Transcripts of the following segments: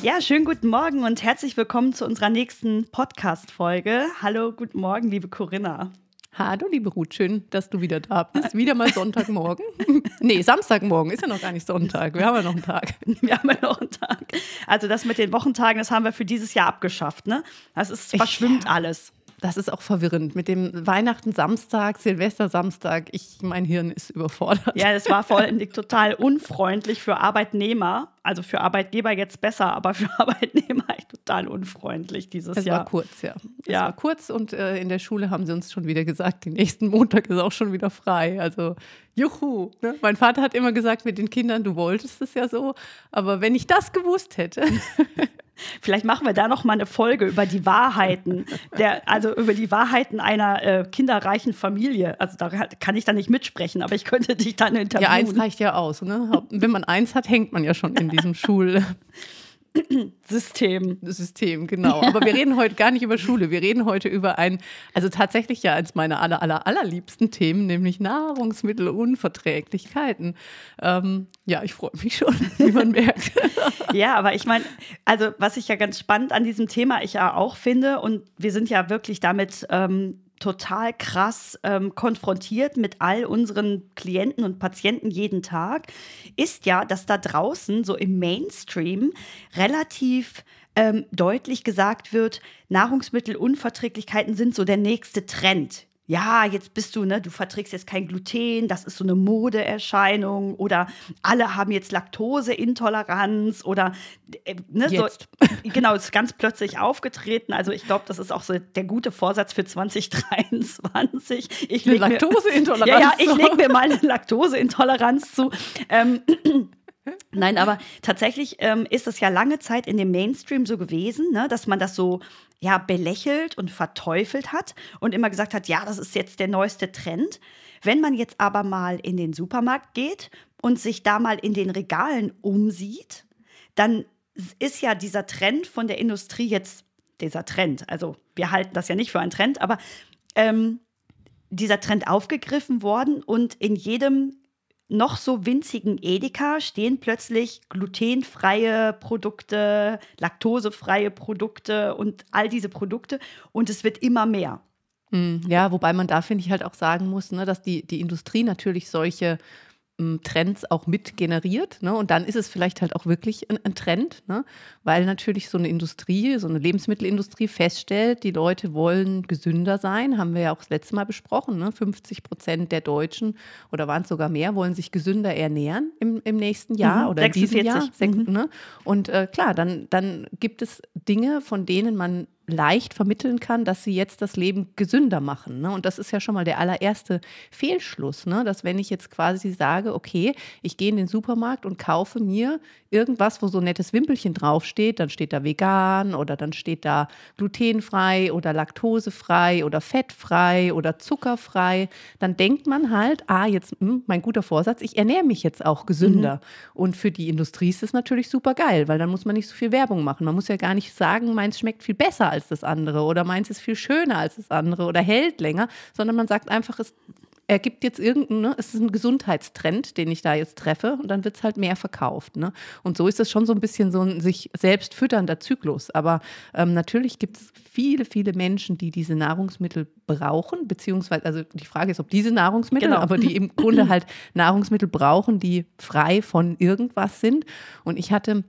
Ja, schönen guten Morgen und herzlich willkommen zu unserer nächsten Podcast-Folge. Hallo, guten Morgen, liebe Corinna. Hallo, liebe Ruth, schön, dass du wieder da bist. Wieder mal Sonntagmorgen. nee, Samstagmorgen ist ja noch gar nicht Sonntag. Wir haben ja noch einen Tag. Wir haben ja noch einen Tag. Also das mit den Wochentagen, das haben wir für dieses Jahr abgeschafft, ne? Das ist, verschwimmt ich, alles das ist auch verwirrend. Mit dem Weihnachten Samstag, Silvester Samstag, ich, mein Hirn ist überfordert. Ja, es war vor allem total unfreundlich für Arbeitnehmer. Also für Arbeitgeber jetzt besser, aber für Arbeitnehmer echt total unfreundlich dieses es Jahr. Es war kurz, ja. Es ja. war kurz und äh, in der Schule haben sie uns schon wieder gesagt, den nächsten Montag ist auch schon wieder frei. Also juhu. Ne? Mein Vater hat immer gesagt mit den Kindern, du wolltest es ja so, aber wenn ich das gewusst hätte. Vielleicht machen wir da noch mal eine Folge über die Wahrheiten, der, also über die Wahrheiten einer äh, kinderreichen Familie. Also da kann ich da nicht mitsprechen, aber ich könnte dich dann interviewen. Ja, eins reicht ja aus. Ne? Wenn man eins hat, hängt man ja schon in diesem Schul. System. System, genau. Aber wir reden heute gar nicht über Schule. Wir reden heute über ein, also tatsächlich ja eins meiner aller, aller, allerliebsten Themen, nämlich Nahrungsmittelunverträglichkeiten. Ähm, ja, ich freue mich schon, wie man merkt. ja, aber ich meine, also was ich ja ganz spannend an diesem Thema ich ja auch finde, und wir sind ja wirklich damit ähm, total krass ähm, konfrontiert mit all unseren Klienten und Patienten jeden Tag, ist ja, dass da draußen so im Mainstream relativ ähm, deutlich gesagt wird, Nahrungsmittelunverträglichkeiten sind so der nächste Trend ja, jetzt bist du, ne, du verträgst jetzt kein Gluten, das ist so eine Modeerscheinung oder alle haben jetzt Laktoseintoleranz oder äh, ne, so, genau, ist ganz plötzlich aufgetreten. Also ich glaube, das ist auch so der gute Vorsatz für 2023. Ich eine Laktoseintoleranz. Ja, ja, ich lege mir mal eine Laktoseintoleranz zu. Ähm, Nein, aber tatsächlich ähm, ist es ja lange Zeit in dem Mainstream so gewesen, ne, dass man das so ja belächelt und verteufelt hat und immer gesagt hat, ja, das ist jetzt der neueste Trend. Wenn man jetzt aber mal in den Supermarkt geht und sich da mal in den Regalen umsieht, dann ist ja dieser Trend von der Industrie jetzt dieser Trend. Also wir halten das ja nicht für einen Trend, aber ähm, dieser Trend aufgegriffen worden und in jedem noch so winzigen Edeka stehen plötzlich glutenfreie Produkte, laktosefreie Produkte und all diese Produkte und es wird immer mehr. Hm, ja, wobei man da, finde ich, halt auch sagen muss, ne, dass die, die Industrie natürlich solche Trends auch mit generiert. Ne? Und dann ist es vielleicht halt auch wirklich ein, ein Trend, ne? weil natürlich so eine Industrie, so eine Lebensmittelindustrie feststellt, die Leute wollen gesünder sein, haben wir ja auch das letzte Mal besprochen. Ne? 50 Prozent der Deutschen oder waren es sogar mehr, wollen sich gesünder ernähren im, im nächsten Jahr mhm, oder 46. in diesem Jahr. Mhm. Ne? Und äh, klar, dann, dann gibt es Dinge, von denen man leicht vermitteln kann, dass sie jetzt das Leben gesünder machen. Ne? Und das ist ja schon mal der allererste Fehlschluss, ne? dass wenn ich jetzt quasi sage, okay, ich gehe in den Supermarkt und kaufe mir irgendwas, wo so ein nettes Wimpelchen draufsteht, dann steht da vegan oder dann steht da glutenfrei oder laktosefrei oder fettfrei oder zuckerfrei, dann denkt man halt, ah, jetzt hm, mein guter Vorsatz, ich ernähre mich jetzt auch gesünder. Mhm. Und für die Industrie ist das natürlich super geil, weil dann muss man nicht so viel Werbung machen. Man muss ja gar nicht sagen, meins schmeckt viel besser als das andere oder meins ist viel schöner als das andere oder hält länger, sondern man sagt einfach, es ergibt jetzt irgendeinen, ne, es ist ein Gesundheitstrend, den ich da jetzt treffe und dann wird es halt mehr verkauft. Ne? Und so ist es schon so ein bisschen so ein sich selbst fütternder Zyklus. Aber ähm, natürlich gibt es viele, viele Menschen, die diese Nahrungsmittel brauchen, beziehungsweise, also die Frage ist, ob diese Nahrungsmittel, genau. aber die im Grunde halt Nahrungsmittel brauchen, die frei von irgendwas sind. Und ich hatte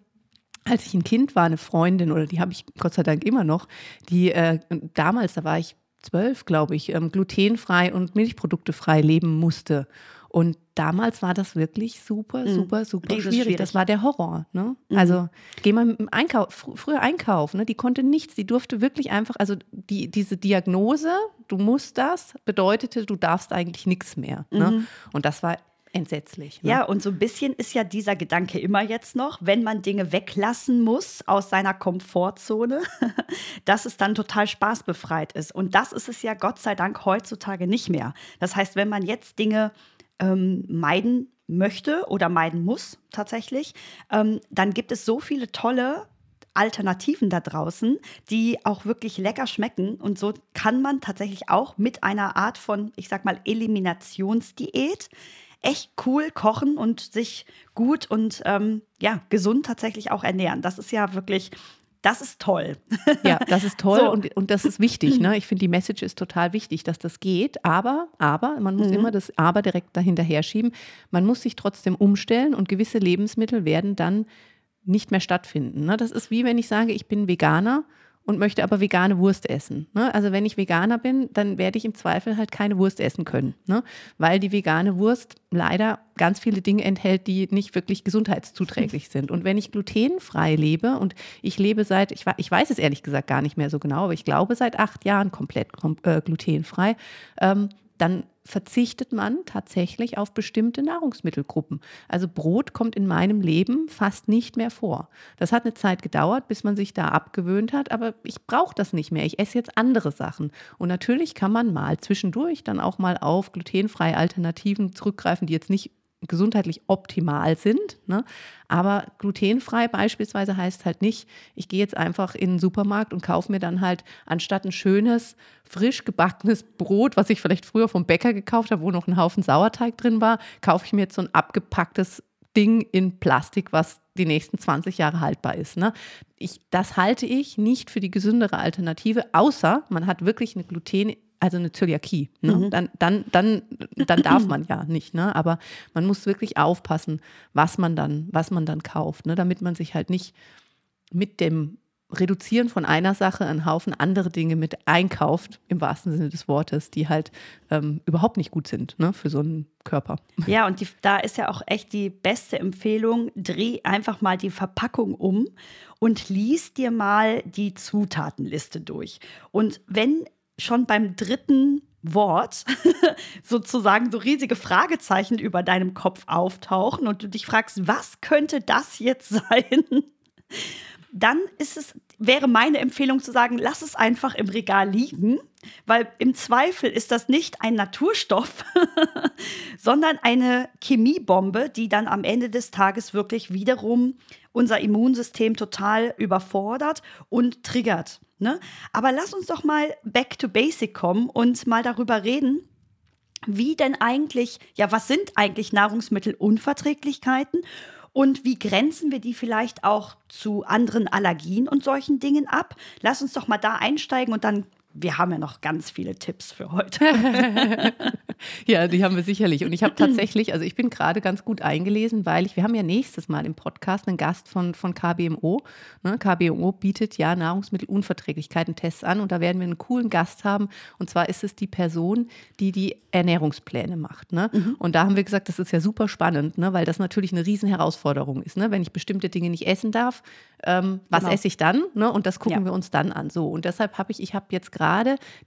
als ich ein Kind war, eine Freundin, oder die habe ich Gott sei Dank immer noch, die äh, damals, da war ich zwölf, glaube ich, ähm, glutenfrei und milchproduktefrei leben musste. Und damals war das wirklich super, mhm. super, super schwierig. schwierig. Das war der Horror. Ne? Mhm. Also geh mal im Einkauf, fr früher einkaufen, ne? die konnte nichts, die durfte wirklich einfach, also die, diese Diagnose, du musst das, bedeutete, du darfst eigentlich nichts mehr. Ne? Mhm. Ne? Und das war entsetzlich. Ne? Ja, und so ein bisschen ist ja dieser Gedanke immer jetzt noch, wenn man Dinge weglassen muss aus seiner Komfortzone, dass es dann total spaßbefreit ist. Und das ist es ja Gott sei Dank heutzutage nicht mehr. Das heißt, wenn man jetzt Dinge ähm, meiden möchte oder meiden muss tatsächlich, ähm, dann gibt es so viele tolle Alternativen da draußen, die auch wirklich lecker schmecken. Und so kann man tatsächlich auch mit einer Art von, ich sag mal, Eliminationsdiät echt cool kochen und sich gut und ähm, ja, gesund tatsächlich auch ernähren. Das ist ja wirklich das ist toll. Ja, das ist toll so. und, und das ist wichtig. Ne? Ich finde, die Message ist total wichtig, dass das geht. Aber, aber, man muss mhm. immer das Aber direkt dahinter herschieben. Man muss sich trotzdem umstellen und gewisse Lebensmittel werden dann nicht mehr stattfinden. Ne? Das ist wie wenn ich sage, ich bin Veganer und möchte aber vegane Wurst essen. Ne? Also wenn ich Veganer bin, dann werde ich im Zweifel halt keine Wurst essen können, ne? weil die vegane Wurst leider ganz viele Dinge enthält, die nicht wirklich gesundheitszuträglich sind. Und wenn ich glutenfrei lebe und ich lebe seit, ich, ich weiß es ehrlich gesagt gar nicht mehr so genau, aber ich glaube seit acht Jahren komplett äh, glutenfrei, ähm, dann verzichtet man tatsächlich auf bestimmte Nahrungsmittelgruppen. Also Brot kommt in meinem Leben fast nicht mehr vor. Das hat eine Zeit gedauert, bis man sich da abgewöhnt hat, aber ich brauche das nicht mehr. Ich esse jetzt andere Sachen. Und natürlich kann man mal zwischendurch dann auch mal auf glutenfreie Alternativen zurückgreifen, die jetzt nicht gesundheitlich optimal sind. Ne? Aber glutenfrei beispielsweise heißt halt nicht, ich gehe jetzt einfach in den Supermarkt und kaufe mir dann halt anstatt ein schönes, frisch gebackenes Brot, was ich vielleicht früher vom Bäcker gekauft habe, wo noch ein Haufen Sauerteig drin war, kaufe ich mir jetzt so ein abgepacktes Ding in Plastik, was die nächsten 20 Jahre haltbar ist. Ne? Ich, das halte ich nicht für die gesündere Alternative, außer man hat wirklich eine Gluten also eine Zöliakie. Ne? Mhm. Dann, dann, dann, dann darf man ja nicht. Ne? Aber man muss wirklich aufpassen, was man dann, was man dann kauft, ne? damit man sich halt nicht mit dem Reduzieren von einer Sache einen Haufen andere Dinge mit einkauft, im wahrsten Sinne des Wortes, die halt ähm, überhaupt nicht gut sind ne, für so einen Körper. Ja, und die, da ist ja auch echt die beste Empfehlung, dreh einfach mal die Verpackung um und lies dir mal die Zutatenliste durch. Und wenn schon beim dritten Wort sozusagen so riesige Fragezeichen über deinem Kopf auftauchen und du dich fragst, was könnte das jetzt sein? Dann ist es, wäre meine Empfehlung zu sagen, lass es einfach im Regal liegen, weil im Zweifel ist das nicht ein Naturstoff, sondern eine Chemiebombe, die dann am Ende des Tages wirklich wiederum unser Immunsystem total überfordert und triggert. Ne? Aber lass uns doch mal back to basic kommen und mal darüber reden, wie denn eigentlich, ja, was sind eigentlich Nahrungsmittelunverträglichkeiten und wie grenzen wir die vielleicht auch zu anderen Allergien und solchen Dingen ab? Lass uns doch mal da einsteigen und dann wir haben ja noch ganz viele Tipps für heute. ja, die haben wir sicherlich. Und ich habe tatsächlich, also ich bin gerade ganz gut eingelesen, weil ich, wir haben ja nächstes Mal im Podcast einen Gast von, von KBMO. Ne? KBMO bietet ja Nahrungsmittelunverträglichkeiten-Tests an und da werden wir einen coolen Gast haben. Und zwar ist es die Person, die die Ernährungspläne macht. Ne? Mhm. Und da haben wir gesagt, das ist ja super spannend, ne? weil das natürlich eine Riesenherausforderung ist. Ne? Wenn ich bestimmte Dinge nicht essen darf, ähm, was genau. esse ich dann? Ne? Und das gucken ja. wir uns dann an. So, und deshalb habe ich, ich habe jetzt gerade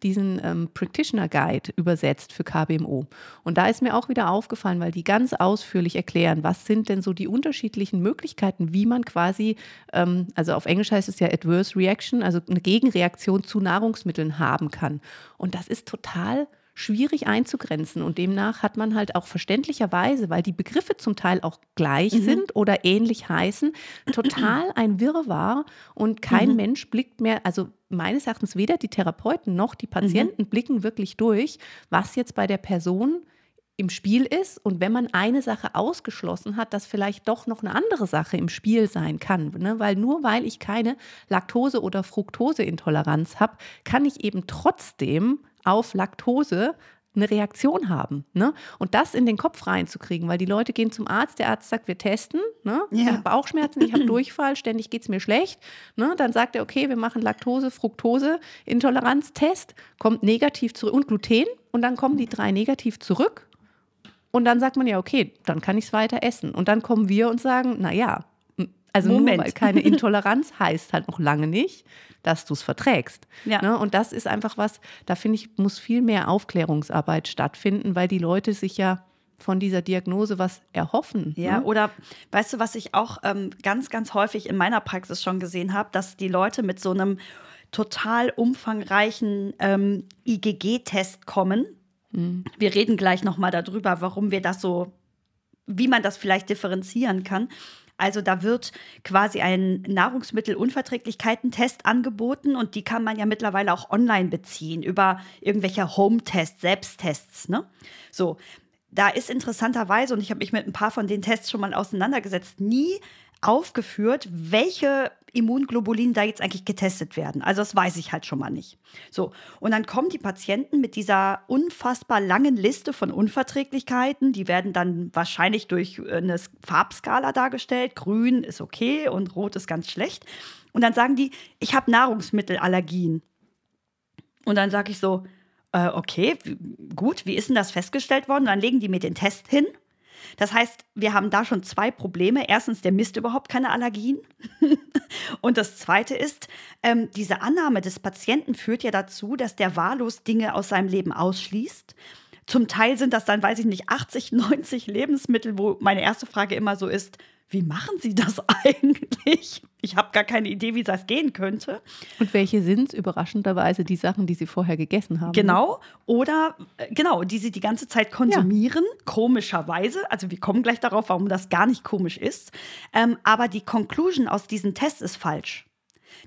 diesen ähm, Practitioner Guide übersetzt für KBMO. Und da ist mir auch wieder aufgefallen, weil die ganz ausführlich erklären, was sind denn so die unterschiedlichen Möglichkeiten, wie man quasi, ähm, also auf Englisch heißt es ja Adverse Reaction, also eine Gegenreaktion zu Nahrungsmitteln haben kann. Und das ist total schwierig einzugrenzen und demnach hat man halt auch verständlicherweise, weil die Begriffe zum Teil auch gleich mhm. sind oder ähnlich heißen, total ein Wirrwarr und kein mhm. Mensch blickt mehr, also meines Erachtens weder die Therapeuten noch die Patienten mhm. blicken wirklich durch, was jetzt bei der Person im Spiel ist und wenn man eine Sache ausgeschlossen hat, dass vielleicht doch noch eine andere Sache im Spiel sein kann. Ne? Weil nur weil ich keine Laktose- oder Fructoseintoleranz habe, kann ich eben trotzdem auf Laktose eine Reaktion haben. Ne? Und das in den Kopf reinzukriegen, weil die Leute gehen zum Arzt, der Arzt sagt, wir testen, ne? Ja. ich habe Bauchschmerzen, ich habe Durchfall, ständig geht es mir schlecht. Ne? Dann sagt er, okay, wir machen Laktose, Fructose, Intoleranztest, kommt negativ zurück und Gluten und dann kommen die drei negativ zurück. Und dann sagt man ja, okay, dann kann ich es weiter essen. Und dann kommen wir und sagen, naja, also Moment. nur weil keine Intoleranz heißt halt noch lange nicht, dass du es verträgst. Ja. Ne? Und das ist einfach was, da finde ich, muss viel mehr Aufklärungsarbeit stattfinden, weil die Leute sich ja von dieser Diagnose was erhoffen. Ja, ne? oder weißt du, was ich auch ähm, ganz, ganz häufig in meiner Praxis schon gesehen habe, dass die Leute mit so einem total umfangreichen ähm, IgG-Test kommen. Mhm. Wir reden gleich nochmal darüber, warum wir das so, wie man das vielleicht differenzieren kann. Also da wird quasi ein Nahrungsmittelunverträglichkeiten-Test angeboten und die kann man ja mittlerweile auch online beziehen über irgendwelche Home-Tests, Selbsttests. Ne? So, da ist interessanterweise, und ich habe mich mit ein paar von den Tests schon mal auseinandergesetzt, nie aufgeführt, welche Immunglobulin da jetzt eigentlich getestet werden. Also das weiß ich halt schon mal nicht. So, und dann kommen die Patienten mit dieser unfassbar langen Liste von Unverträglichkeiten. Die werden dann wahrscheinlich durch eine Farbskala dargestellt. Grün ist okay und rot ist ganz schlecht. Und dann sagen die, ich habe Nahrungsmittelallergien. Und dann sage ich so, äh, okay, gut, wie ist denn das festgestellt worden? Und dann legen die mir den Test hin das heißt, wir haben da schon zwei Probleme. Erstens, der misst überhaupt keine Allergien. und das Zweite ist, ähm, diese Annahme des Patienten führt ja dazu, dass der wahllos Dinge aus seinem Leben ausschließt. Zum Teil sind das dann, weiß ich nicht, 80, 90 Lebensmittel, wo meine erste Frage immer so ist, wie machen Sie das eigentlich? Ich habe gar keine Idee, wie das gehen könnte. Und welche sind überraschenderweise die Sachen, die Sie vorher gegessen haben? Genau. Oder äh, genau, die Sie die ganze Zeit konsumieren, ja. komischerweise. Also wir kommen gleich darauf, warum das gar nicht komisch ist. Ähm, aber die Conclusion aus diesem Test ist falsch.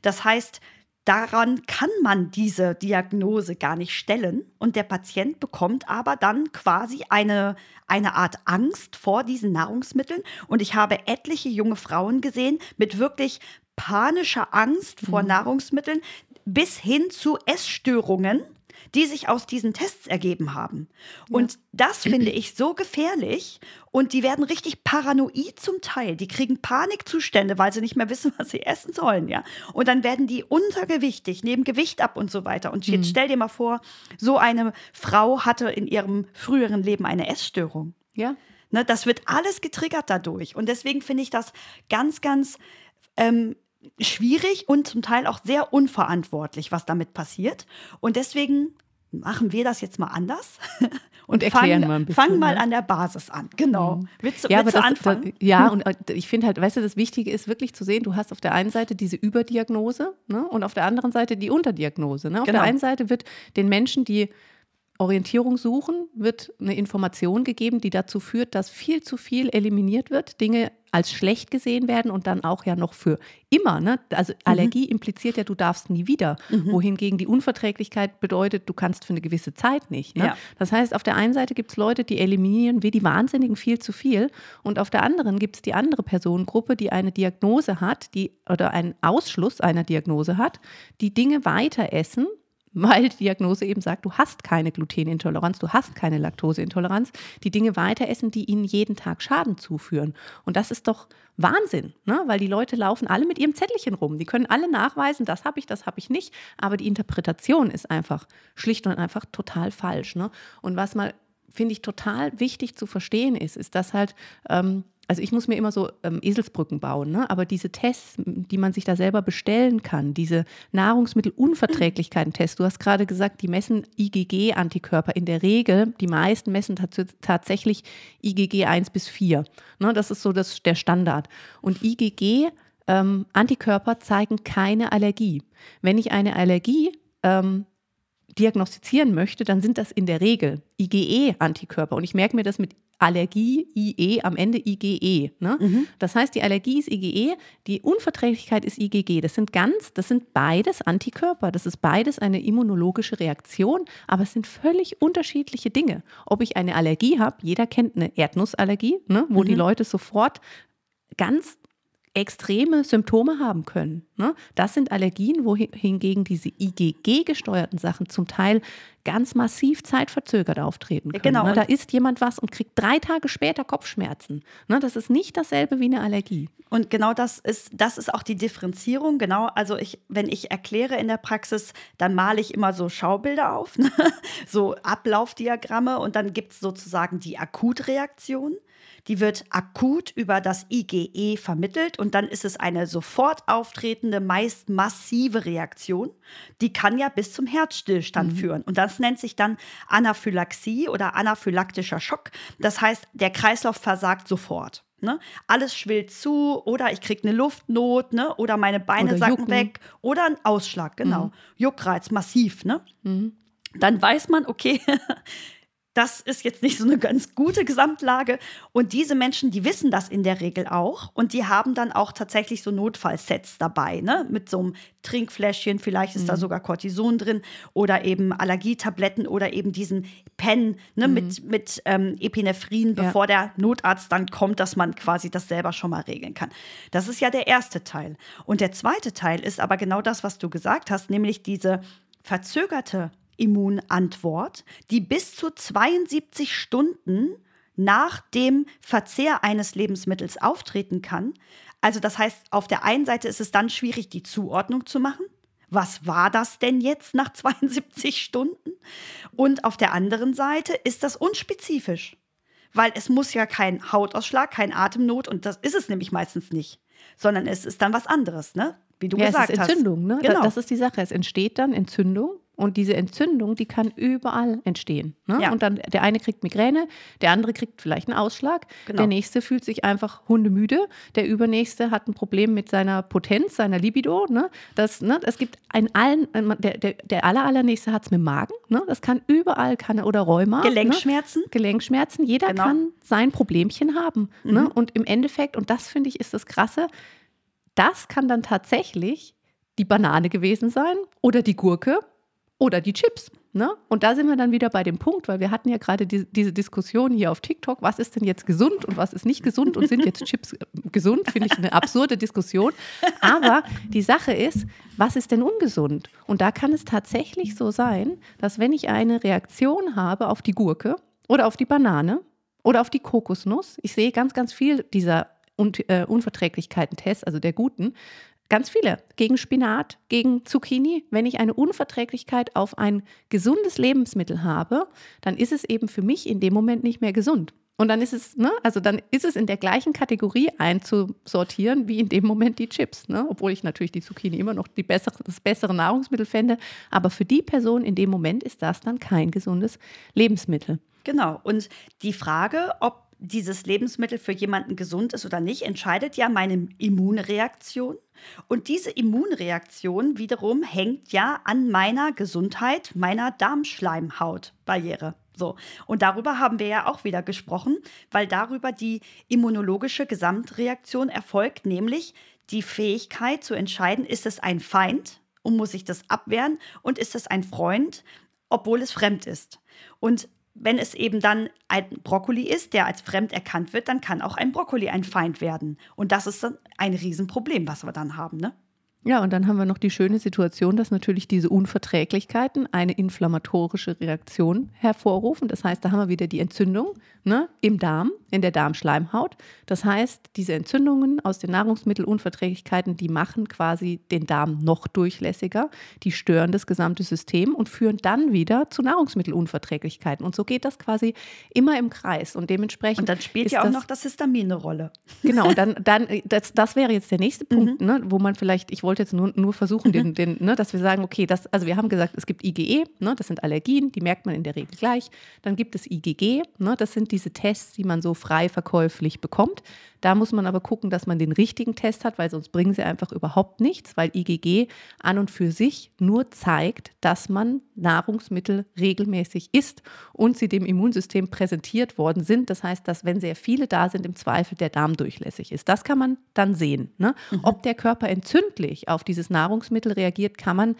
Das heißt, Daran kann man diese Diagnose gar nicht stellen und der Patient bekommt aber dann quasi eine, eine Art Angst vor diesen Nahrungsmitteln. Und ich habe etliche junge Frauen gesehen mit wirklich panischer Angst vor mhm. Nahrungsmitteln bis hin zu Essstörungen die sich aus diesen Tests ergeben haben. Ja. Und das finde ich so gefährlich. Und die werden richtig paranoid zum Teil. Die kriegen Panikzustände, weil sie nicht mehr wissen, was sie essen sollen. Ja? Und dann werden die untergewichtig, nehmen Gewicht ab und so weiter. Und jetzt mhm. stell dir mal vor, so eine Frau hatte in ihrem früheren Leben eine Essstörung. Ja. Ne, das wird alles getriggert dadurch. Und deswegen finde ich das ganz, ganz ähm, schwierig und zum Teil auch sehr unverantwortlich, was damit passiert. Und deswegen machen wir das jetzt mal anders und, und erklären fang, mal ein bisschen. Fang mal an der Basis an. Genau. Mhm. Willst, ja, willst du das, anfangen? Das, ja, und äh, ich finde halt, weißt du, das Wichtige ist wirklich zu sehen, du hast auf der einen Seite diese Überdiagnose ne, und auf der anderen Seite die Unterdiagnose. Ne? Auf genau. der einen Seite wird den Menschen, die Orientierung suchen, wird eine Information gegeben, die dazu führt, dass viel zu viel eliminiert wird, Dinge als schlecht gesehen werden und dann auch ja noch für immer. Ne? Also. Allergie mhm. impliziert ja, du darfst nie wieder. Mhm. Wohingegen die Unverträglichkeit bedeutet, du kannst für eine gewisse Zeit nicht. Ne? Ja. Das heißt, auf der einen Seite gibt es Leute, die eliminieren wie die Wahnsinnigen viel zu viel. Und auf der anderen gibt es die andere Personengruppe, die eine Diagnose hat, die oder einen Ausschluss einer Diagnose hat, die Dinge weiter essen weil die Diagnose eben sagt, du hast keine Glutenintoleranz, du hast keine Laktoseintoleranz, die Dinge weiter essen, die ihnen jeden Tag Schaden zuführen. Und das ist doch Wahnsinn, ne? weil die Leute laufen alle mit ihrem Zettelchen rum. Die können alle nachweisen, das habe ich, das habe ich nicht. Aber die Interpretation ist einfach schlicht und einfach total falsch. Ne? Und was mal, finde ich, total wichtig zu verstehen ist, ist, dass halt ähm, also ich muss mir immer so ähm, Eselsbrücken bauen, ne? aber diese Tests, die man sich da selber bestellen kann, diese Nahrungsmittelunverträglichkeiten-Tests, du hast gerade gesagt, die messen IgG-Antikörper in der Regel, die meisten messen tatsächlich IgG 1 bis 4. Ne? Das ist so das, der Standard. Und IgG ähm, Antikörper zeigen keine Allergie. Wenn ich eine Allergie ähm, diagnostizieren möchte, dann sind das in der Regel IgE-Antikörper. Und ich merke mir das mit Allergie, IE, am Ende IgE. Ne? Mhm. Das heißt, die Allergie ist IgE, die Unverträglichkeit ist IgG. Das sind ganz, das sind beides Antikörper. Das ist beides eine immunologische Reaktion, aber es sind völlig unterschiedliche Dinge. Ob ich eine Allergie habe, jeder kennt eine Erdnussallergie, ne? wo mhm. die Leute sofort ganz extreme Symptome haben können. Ne? Das sind Allergien, wohingegen diese IgG-gesteuerten Sachen zum Teil ganz massiv zeitverzögert auftreten können. Genau. Ne? Da isst jemand was und kriegt drei Tage später Kopfschmerzen. Ne? Das ist nicht dasselbe wie eine Allergie. Und genau das ist, das ist auch die Differenzierung. Genau, also ich, wenn ich erkläre in der Praxis, dann male ich immer so Schaubilder auf, ne? so Ablaufdiagramme und dann gibt es sozusagen die Akutreaktion die wird akut über das IgE vermittelt und dann ist es eine sofort auftretende, meist massive Reaktion. Die kann ja bis zum Herzstillstand mhm. führen. Und das nennt sich dann Anaphylaxie oder anaphylaktischer Schock. Das heißt, der Kreislauf versagt sofort. Ne? Alles schwillt zu oder ich kriege eine Luftnot ne? oder meine Beine oder sacken jucken. weg oder ein Ausschlag, genau. Mhm. Juckreiz, massiv. Ne? Mhm. Dann weiß man, okay, das ist jetzt nicht so eine ganz gute Gesamtlage. Und diese Menschen, die wissen das in der Regel auch. Und die haben dann auch tatsächlich so Notfallsets dabei, ne? Mit so einem Trinkfläschchen, vielleicht ist mhm. da sogar Cortison drin oder eben Allergietabletten oder eben diesen Pen ne? Mhm. mit, mit ähm, Epinephrin, bevor ja. der Notarzt dann kommt, dass man quasi das selber schon mal regeln kann. Das ist ja der erste Teil. Und der zweite Teil ist aber genau das, was du gesagt hast, nämlich diese verzögerte Immunantwort, die bis zu 72 Stunden nach dem Verzehr eines Lebensmittels auftreten kann. Also das heißt, auf der einen Seite ist es dann schwierig, die Zuordnung zu machen. Was war das denn jetzt nach 72 Stunden? Und auf der anderen Seite ist das unspezifisch, weil es muss ja kein Hautausschlag, kein Atemnot und das ist es nämlich meistens nicht, sondern es ist dann was anderes, ne? Wie du ja, gesagt es ist Entzündung, hast. ne? Genau. Das ist die Sache. Es entsteht dann Entzündung und diese Entzündung, die kann überall entstehen. Ne? Ja. Und dann der eine kriegt Migräne, der andere kriegt vielleicht einen Ausschlag, genau. der nächste fühlt sich einfach hundemüde, der übernächste hat ein Problem mit seiner Potenz, seiner Libido. Ne? Das, ne? Es gibt einen allen, der, der, der aller, allernächste hat es mit dem Magen. Ne? Das kann überall, kann oder Rheuma. Ne? Gelenkschmerzen. Ne? Gelenkschmerzen. Jeder genau. kann sein Problemchen haben. Ne? Mhm. Und im Endeffekt, und das finde ich ist das Krasse, das kann dann tatsächlich die Banane gewesen sein oder die Gurke oder die Chips. Ne? Und da sind wir dann wieder bei dem Punkt, weil wir hatten ja gerade die, diese Diskussion hier auf TikTok, was ist denn jetzt gesund und was ist nicht gesund und sind jetzt Chips äh, gesund, finde ich eine absurde Diskussion. Aber die Sache ist, was ist denn ungesund? Und da kann es tatsächlich so sein, dass wenn ich eine Reaktion habe auf die Gurke oder auf die Banane oder auf die Kokosnuss, ich sehe ganz, ganz viel dieser äh, Unverträglichkeiten-Tests, also der guten, Ganz viele. Gegen Spinat, gegen Zucchini. Wenn ich eine Unverträglichkeit auf ein gesundes Lebensmittel habe, dann ist es eben für mich in dem Moment nicht mehr gesund. Und dann ist es, ne, also dann ist es in der gleichen Kategorie einzusortieren wie in dem Moment die Chips, ne? Obwohl ich natürlich die Zucchini immer noch die bessere, das bessere Nahrungsmittel fände. Aber für die Person in dem Moment ist das dann kein gesundes Lebensmittel. Genau. Und die Frage, ob dieses Lebensmittel für jemanden gesund ist oder nicht, entscheidet ja meine Immunreaktion. Und diese Immunreaktion wiederum hängt ja an meiner Gesundheit, meiner Darmschleimhautbarriere. So. Und darüber haben wir ja auch wieder gesprochen, weil darüber die immunologische Gesamtreaktion erfolgt, nämlich die Fähigkeit zu entscheiden, ist es ein Feind und muss ich das abwehren und ist es ein Freund, obwohl es fremd ist. Und wenn es eben dann ein Brokkoli ist, der als fremd erkannt wird, dann kann auch ein Brokkoli ein Feind werden. Und das ist dann ein Riesenproblem, was wir dann haben. Ne? Ja, und dann haben wir noch die schöne Situation, dass natürlich diese Unverträglichkeiten eine inflammatorische Reaktion hervorrufen. Das heißt, da haben wir wieder die Entzündung ne, im Darm, in der Darmschleimhaut. Das heißt, diese Entzündungen aus den Nahrungsmittelunverträglichkeiten, die machen quasi den Darm noch durchlässiger, die stören das gesamte System und führen dann wieder zu Nahrungsmittelunverträglichkeiten. Und so geht das quasi immer im Kreis. Und dementsprechend. Und dann spielt ja auch das, noch das Histamin eine Rolle. Genau, dann, dann das, das wäre jetzt der nächste Punkt, mhm. ne, wo man vielleicht, ich wollte jetzt nur, nur versuchen, den, den, ne, dass wir sagen, okay, das, also wir haben gesagt, es gibt IgE, ne, das sind Allergien, die merkt man in der Regel gleich. Dann gibt es IgG, ne, das sind diese Tests, die man so frei verkäuflich bekommt. Da muss man aber gucken, dass man den richtigen Test hat, weil sonst bringen sie einfach überhaupt nichts, weil IgG an und für sich nur zeigt, dass man Nahrungsmittel regelmäßig isst und sie dem Immunsystem präsentiert worden sind. Das heißt, dass wenn sehr viele da sind, im Zweifel der Darm durchlässig ist. Das kann man dann sehen. Ne? Mhm. Ob der Körper entzündlich auf dieses Nahrungsmittel reagiert, kann man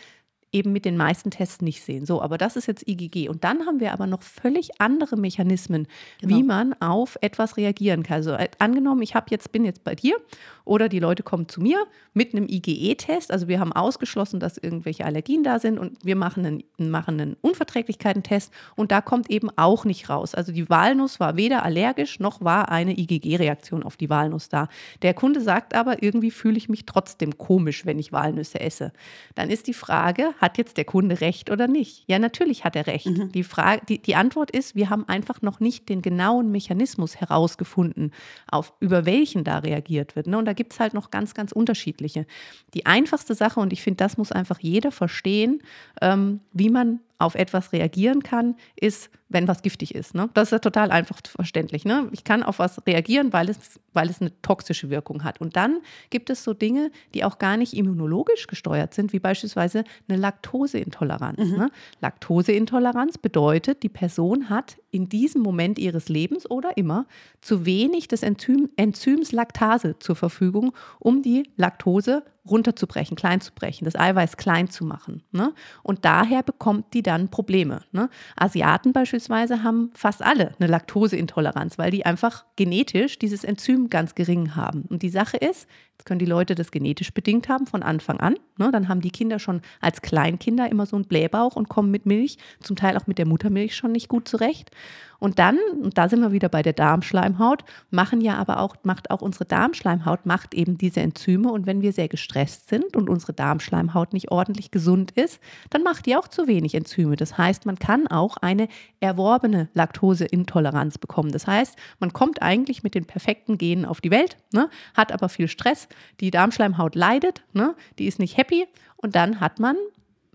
eben mit den meisten Tests nicht sehen. So, aber das ist jetzt IgG. Und dann haben wir aber noch völlig andere Mechanismen, genau. wie man auf etwas reagieren kann. Also äh, angenommen, ich habe jetzt, bin jetzt bei dir oder die Leute kommen zu mir mit einem IgE-Test. Also wir haben ausgeschlossen, dass irgendwelche Allergien da sind und wir machen einen, machen einen Unverträglichkeiten-Test und da kommt eben auch nicht raus. Also die Walnuss war weder allergisch noch war eine IgG-Reaktion auf die Walnuss da. Der Kunde sagt aber, irgendwie fühle ich mich trotzdem komisch, wenn ich Walnüsse esse. Dann ist die Frage, hat jetzt der Kunde recht oder nicht? Ja, natürlich hat er recht. Mhm. Die, Frage, die, die Antwort ist, wir haben einfach noch nicht den genauen Mechanismus herausgefunden, auf, über welchen da reagiert wird. Ne? Und da gibt es halt noch ganz, ganz unterschiedliche. Die einfachste Sache, und ich finde, das muss einfach jeder verstehen, ähm, wie man auf etwas reagieren kann, ist, wenn was giftig ist. Ne? Das ist ja total einfach verständlich. Ne? Ich kann auf was reagieren, weil es, weil es eine toxische Wirkung hat. Und dann gibt es so Dinge, die auch gar nicht immunologisch gesteuert sind, wie beispielsweise eine Laktoseintoleranz. Mhm. Ne? Laktoseintoleranz bedeutet, die Person hat in diesem Moment ihres Lebens oder immer zu wenig des Enzym, Enzyms Laktase zur Verfügung, um die Laktose runterzubrechen, klein zu brechen, das Eiweiß klein zu machen. Ne? Und daher bekommt die dann Probleme. Ne? Asiaten beispielsweise haben fast alle eine Laktoseintoleranz, weil die einfach genetisch dieses Enzym ganz gering haben. Und die Sache ist, jetzt können die Leute das genetisch bedingt haben von Anfang an. Ne? Dann haben die Kinder schon als Kleinkinder immer so einen Blähbauch und kommen mit Milch, zum Teil auch mit der Muttermilch schon nicht gut zurecht. Und dann, und da sind wir wieder bei der Darmschleimhaut, machen ja aber auch, macht auch unsere Darmschleimhaut, macht eben diese Enzyme. Und wenn wir sehr gestresst sind und unsere Darmschleimhaut nicht ordentlich gesund ist, dann macht die auch zu wenig Enzyme. Das heißt, man kann auch eine erworbene Laktoseintoleranz bekommen. Das heißt, man kommt eigentlich mit den perfekten Genen auf die Welt, ne, hat aber viel Stress, die Darmschleimhaut leidet, ne, die ist nicht happy und dann hat man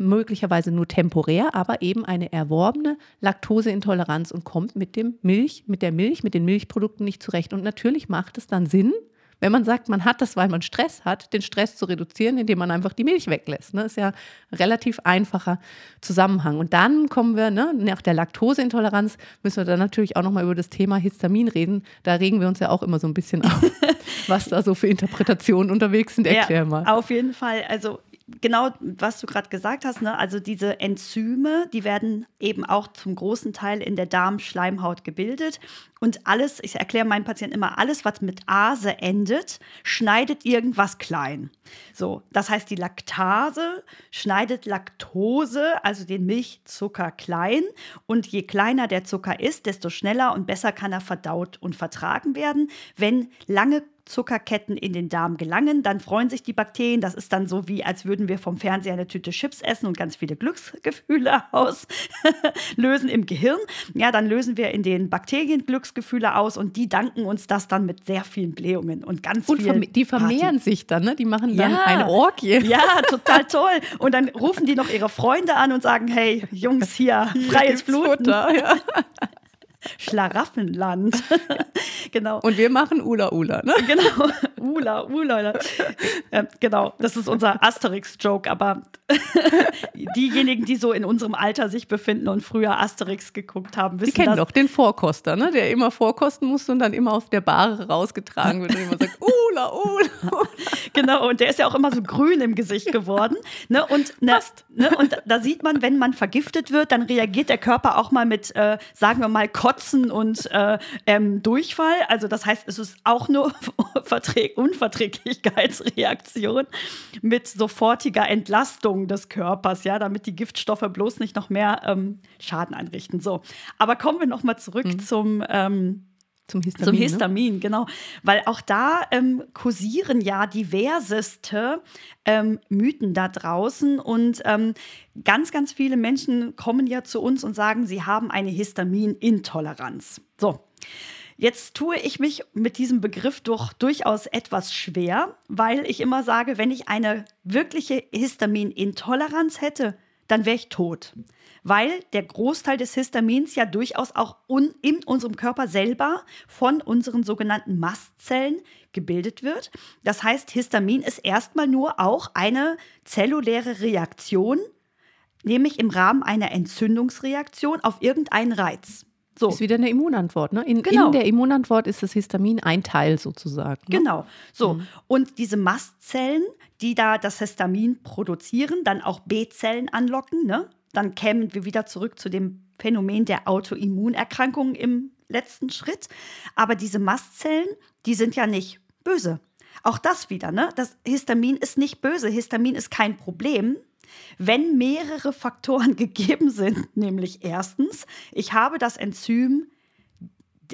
möglicherweise nur temporär, aber eben eine erworbene Laktoseintoleranz und kommt mit dem Milch, mit der Milch, mit den Milchprodukten nicht zurecht. Und natürlich macht es dann Sinn, wenn man sagt, man hat das, weil man Stress hat, den Stress zu reduzieren, indem man einfach die Milch weglässt. Das ne? ist ja ein relativ einfacher Zusammenhang. Und dann kommen wir, ne, nach der Laktoseintoleranz müssen wir dann natürlich auch nochmal über das Thema Histamin reden. Da regen wir uns ja auch immer so ein bisschen auf, was da so für Interpretationen unterwegs sind. Erklär ja, mal. Auf jeden Fall. Also genau, was du gerade gesagt hast, ne? also diese Enzyme, die werden eben auch zum großen Teil in der Darmschleimhaut gebildet. Und alles, ich erkläre meinen Patienten immer, alles, was mit Ase endet, schneidet irgendwas klein. So, das heißt, die Laktase schneidet Laktose, also den Milchzucker, klein. Und je kleiner der Zucker ist, desto schneller und besser kann er verdaut und vertragen werden. Wenn lange Zuckerketten in den Darm gelangen, dann freuen sich die Bakterien. Das ist dann so wie, als würden wir vom Fernseher eine Tüte Chips essen und ganz viele Glücksgefühle auslösen im Gehirn. Ja, dann lösen wir in den Bakterien Glücksgefühle aus und die danken uns das dann mit sehr vielen Blähungen und ganz und viel. Die vermehren Party. sich dann, ne? Die machen dann ja, eine Orgie. Ja, total toll. Und dann rufen die noch ihre Freunde an und sagen: Hey, Jungs, hier, freies Blut. Futter, ja. Schlaraffenland. genau. Und wir machen Ula Ula, ne? Genau. Ula Ula. Ja, genau. Das ist unser Asterix-Joke. Aber diejenigen, die so in unserem Alter sich befinden und früher Asterix geguckt haben, wissen Die kennen das. doch den Vorkoster, ne? Der immer vorkosten musste und dann immer auf der Bar rausgetragen wird und immer sagt, Ula Ula. genau. Und der ist ja auch immer so grün im Gesicht geworden. Ne? Und, ne, ne? und da sieht man, wenn man vergiftet wird, dann reagiert der Körper auch mal mit, äh, sagen wir mal, Kotzen Kotzen und äh, ähm, Durchfall. Also das heißt, es ist auch nur Unverträglichkeitsreaktion mit sofortiger Entlastung des Körpers, ja, damit die Giftstoffe bloß nicht noch mehr ähm, Schaden anrichten. So, aber kommen wir noch mal zurück mhm. zum ähm, zum Histamin. Zum Histamin, ne? genau. Weil auch da ähm, kursieren ja diverseste ähm, Mythen da draußen und ähm, ganz, ganz viele Menschen kommen ja zu uns und sagen, sie haben eine Histaminintoleranz. So. Jetzt tue ich mich mit diesem Begriff doch durchaus etwas schwer, weil ich immer sage, wenn ich eine wirkliche Histaminintoleranz hätte, dann wäre ich tot weil der Großteil des Histamins ja durchaus auch in unserem Körper selber von unseren sogenannten Mastzellen gebildet wird. Das heißt, Histamin ist erstmal nur auch eine zelluläre Reaktion, nämlich im Rahmen einer Entzündungsreaktion auf irgendeinen Reiz. So. Ist wieder eine Immunantwort. Ne? In, genau. in, der Immunantwort ist das Histamin ein Teil sozusagen. Ne? Genau. So. Mhm. Und diese Mastzellen, die da das Histamin produzieren, dann auch B-Zellen anlocken, ne? dann kämen wir wieder zurück zu dem Phänomen der Autoimmunerkrankungen im letzten Schritt. Aber diese Mastzellen, die sind ja nicht böse. Auch das wieder, ne? Das Histamin ist nicht böse. Histamin ist kein Problem, wenn mehrere Faktoren gegeben sind. Nämlich erstens, ich habe das Enzym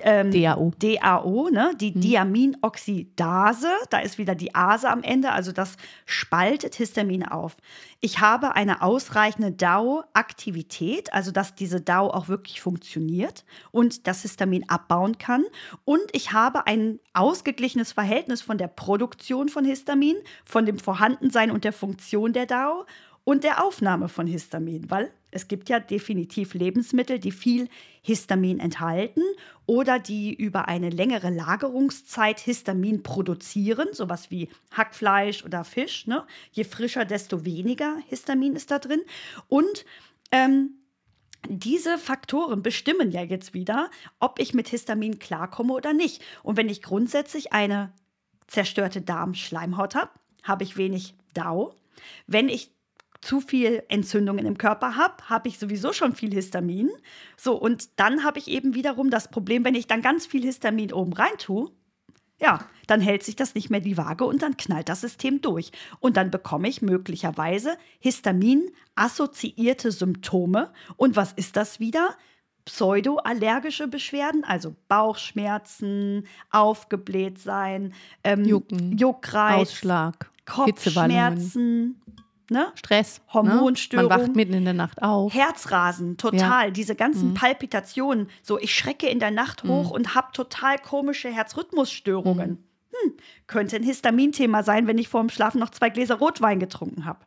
ähm, DAO. DAO, ne? die Mhm. Diaminoxidase, da ist wieder die Ase am Ende, also das spaltet Histamin auf. Ich habe eine ausreichende DAO-Aktivität, also dass diese DAO auch wirklich funktioniert und das Histamin abbauen kann. Und ich habe ein ausgeglichenes Verhältnis von der Produktion von Histamin, von dem Vorhandensein und der Funktion der DAO und der Aufnahme von Histamin, weil es gibt ja definitiv Lebensmittel, die viel Histamin enthalten oder die über eine längere Lagerungszeit Histamin produzieren, sowas wie Hackfleisch oder Fisch. Ne? Je frischer, desto weniger Histamin ist da drin. Und ähm, diese Faktoren bestimmen ja jetzt wieder, ob ich mit Histamin klarkomme oder nicht. Und wenn ich grundsätzlich eine zerstörte Darmschleimhaut habe, habe ich wenig DAO. Wenn ich zu viel Entzündungen im Körper habe, habe ich sowieso schon viel Histamin. So, und dann habe ich eben wiederum das Problem, wenn ich dann ganz viel Histamin oben rein tue, ja, dann hält sich das nicht mehr die Waage und dann knallt das System durch. Und dann bekomme ich möglicherweise Histamin-assoziierte Symptome. Und was ist das wieder? Pseudoallergische Beschwerden, also Bauchschmerzen, aufgebläht sein, ähm, Jucken, Juckreiz, Ausschlag, Kopfschmerzen, ne? Stress. Hormonstörung. Ne? Man wacht mitten in der Nacht auf. Herzrasen, total. Diese ganzen Mhm. Palpitationen. So, ich schrecke in der Nacht hoch und habe total komische Herzrhythmusstörungen. Mhm. Hm, könnte ein Histaminthema sein, wenn ich vor dem Schlafen noch zwei Gläser Rotwein getrunken habe.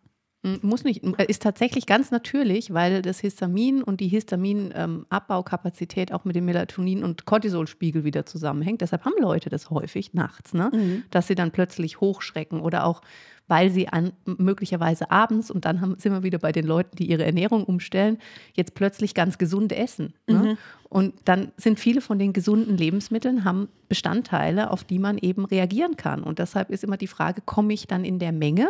Muss nicht, ist tatsächlich ganz natürlich, weil das Histamin und die Histamin-Abbaukapazität auch mit dem Melatonin- und Cortisolspiegel wieder zusammenhängt. Deshalb haben Leute das häufig nachts, ne? Mhm. dass sie dann plötzlich hochschrecken oder auch, weil sie an, möglicherweise abends, und dann haben, sind wir wieder bei den Leuten, die ihre Ernährung umstellen, jetzt plötzlich ganz gesund essen. Ne? Und dann sind viele von den gesunden Lebensmitteln haben Bestandteile, auf die man eben reagieren kann. Und deshalb ist immer die Frage, komme ich dann in der Menge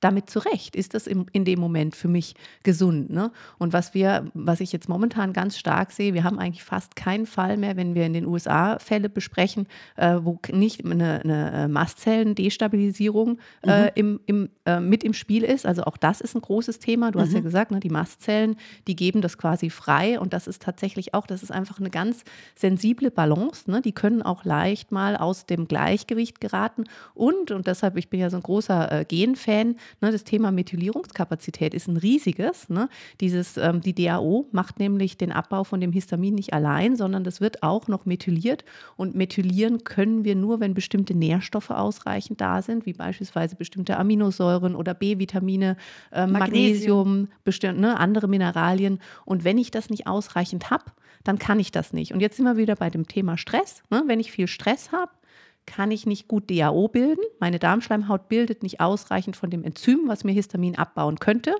damit zurecht? Ist das im, in dem Moment für mich gesund? Ne? Und was wir, was ich jetzt momentan ganz stark sehe, wir haben eigentlich fast keinen Fall mehr, wenn wir in den USA Fälle besprechen, äh, wo nicht eine, eine äh, Mastzellen-Destabilisierung äh, im, im, äh, mit im Spiel ist. Also auch das ist ein großes Thema. Du hast ja gesagt, ne, die Mastzellen, die geben das quasi frei und das ist tatsächlich auch, das ist einfach eine ganz sensible Balance. Ne? Die können auch leicht mal aus dem Gleichgewicht geraten und, und deshalb, ich bin ja so ein großer äh, Gen-Fan, ne, das Thema Methylierungskapazität ist ein riesiges. Ne? Dieses, ähm, die DAO macht nämlich den Abbau von dem Histamin nicht allein, sondern das wird auch noch methyliert und methylieren können wir nur, wenn bestimmte Nährstoffe ausreichend da sind, wie beispielsweise bestimmte Aminosäuren oder B-Vitamine, äh, Magnesium. Magnesium, ne, andere Mineralien. Und wenn ich das nicht ausreichend habe, dann kann ich das nicht. Und jetzt sind wir wieder bei dem Thema Stress. Ne? Wenn ich viel Stress habe, kann ich nicht gut DAO bilden. Meine Darmschleimhaut bildet nicht ausreichend von dem Enzym, was mir Histamin abbauen könnte.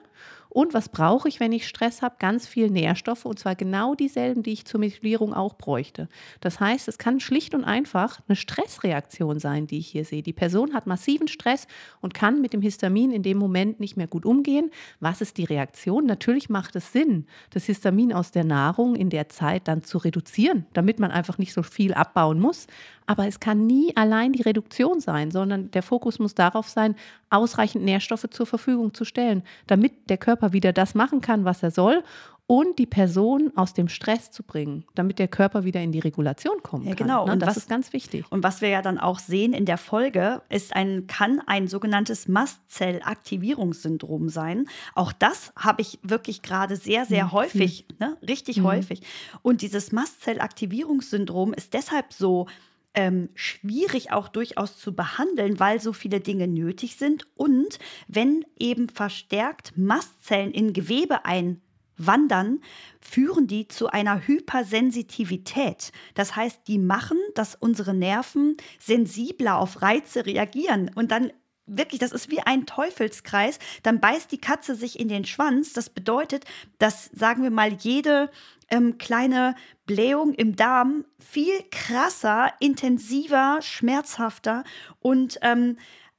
Und was brauche ich, wenn ich Stress habe? Ganz viel Nährstoffe und zwar genau dieselben, die ich zur Methylierung auch bräuchte. Das heißt, es kann schlicht und einfach eine Stressreaktion sein, die ich hier sehe. Die Person hat massiven Stress und kann mit dem Histamin in dem Moment nicht mehr gut umgehen. Was ist die Reaktion? Natürlich macht es Sinn, das Histamin aus der Nahrung in der Zeit dann zu reduzieren, damit man einfach nicht so viel abbauen muss. Aber es kann nie allein die Reduktion sein, sondern der Fokus muss darauf sein, ausreichend Nährstoffe zur Verfügung zu stellen, damit der Körper wieder das machen kann, was er soll und die Person aus dem Stress zu bringen, damit der Körper wieder in die Regulation kommen Ja, kann. genau. Ne? Und Das was- ist ganz wichtig. Und was wir ja dann auch sehen in der Folge, ist ein, kann ein sogenanntes Mastzellaktivierungssyndrom sein. Auch das habe ich wirklich gerade sehr, sehr Mhm, häufig, ne? richtig Mhm. häufig. Und dieses Mastzellaktivierungssyndrom ist deshalb so ähm, schwierig auch durchaus zu behandeln, weil so viele Dinge nötig sind. Und wenn eben verstärkt Mastzellen in Gewebe einwandern, führen die zu einer Hypersensitivität. Das heißt, die machen, dass unsere Nerven sensibler auf Reize reagieren und dann Wirklich, das ist wie ein Teufelskreis. Dann beißt die Katze sich in den Schwanz. Das bedeutet, dass, sagen wir mal, jede ähm, kleine Blähung im Darm viel krasser, intensiver, schmerzhafter und ähm,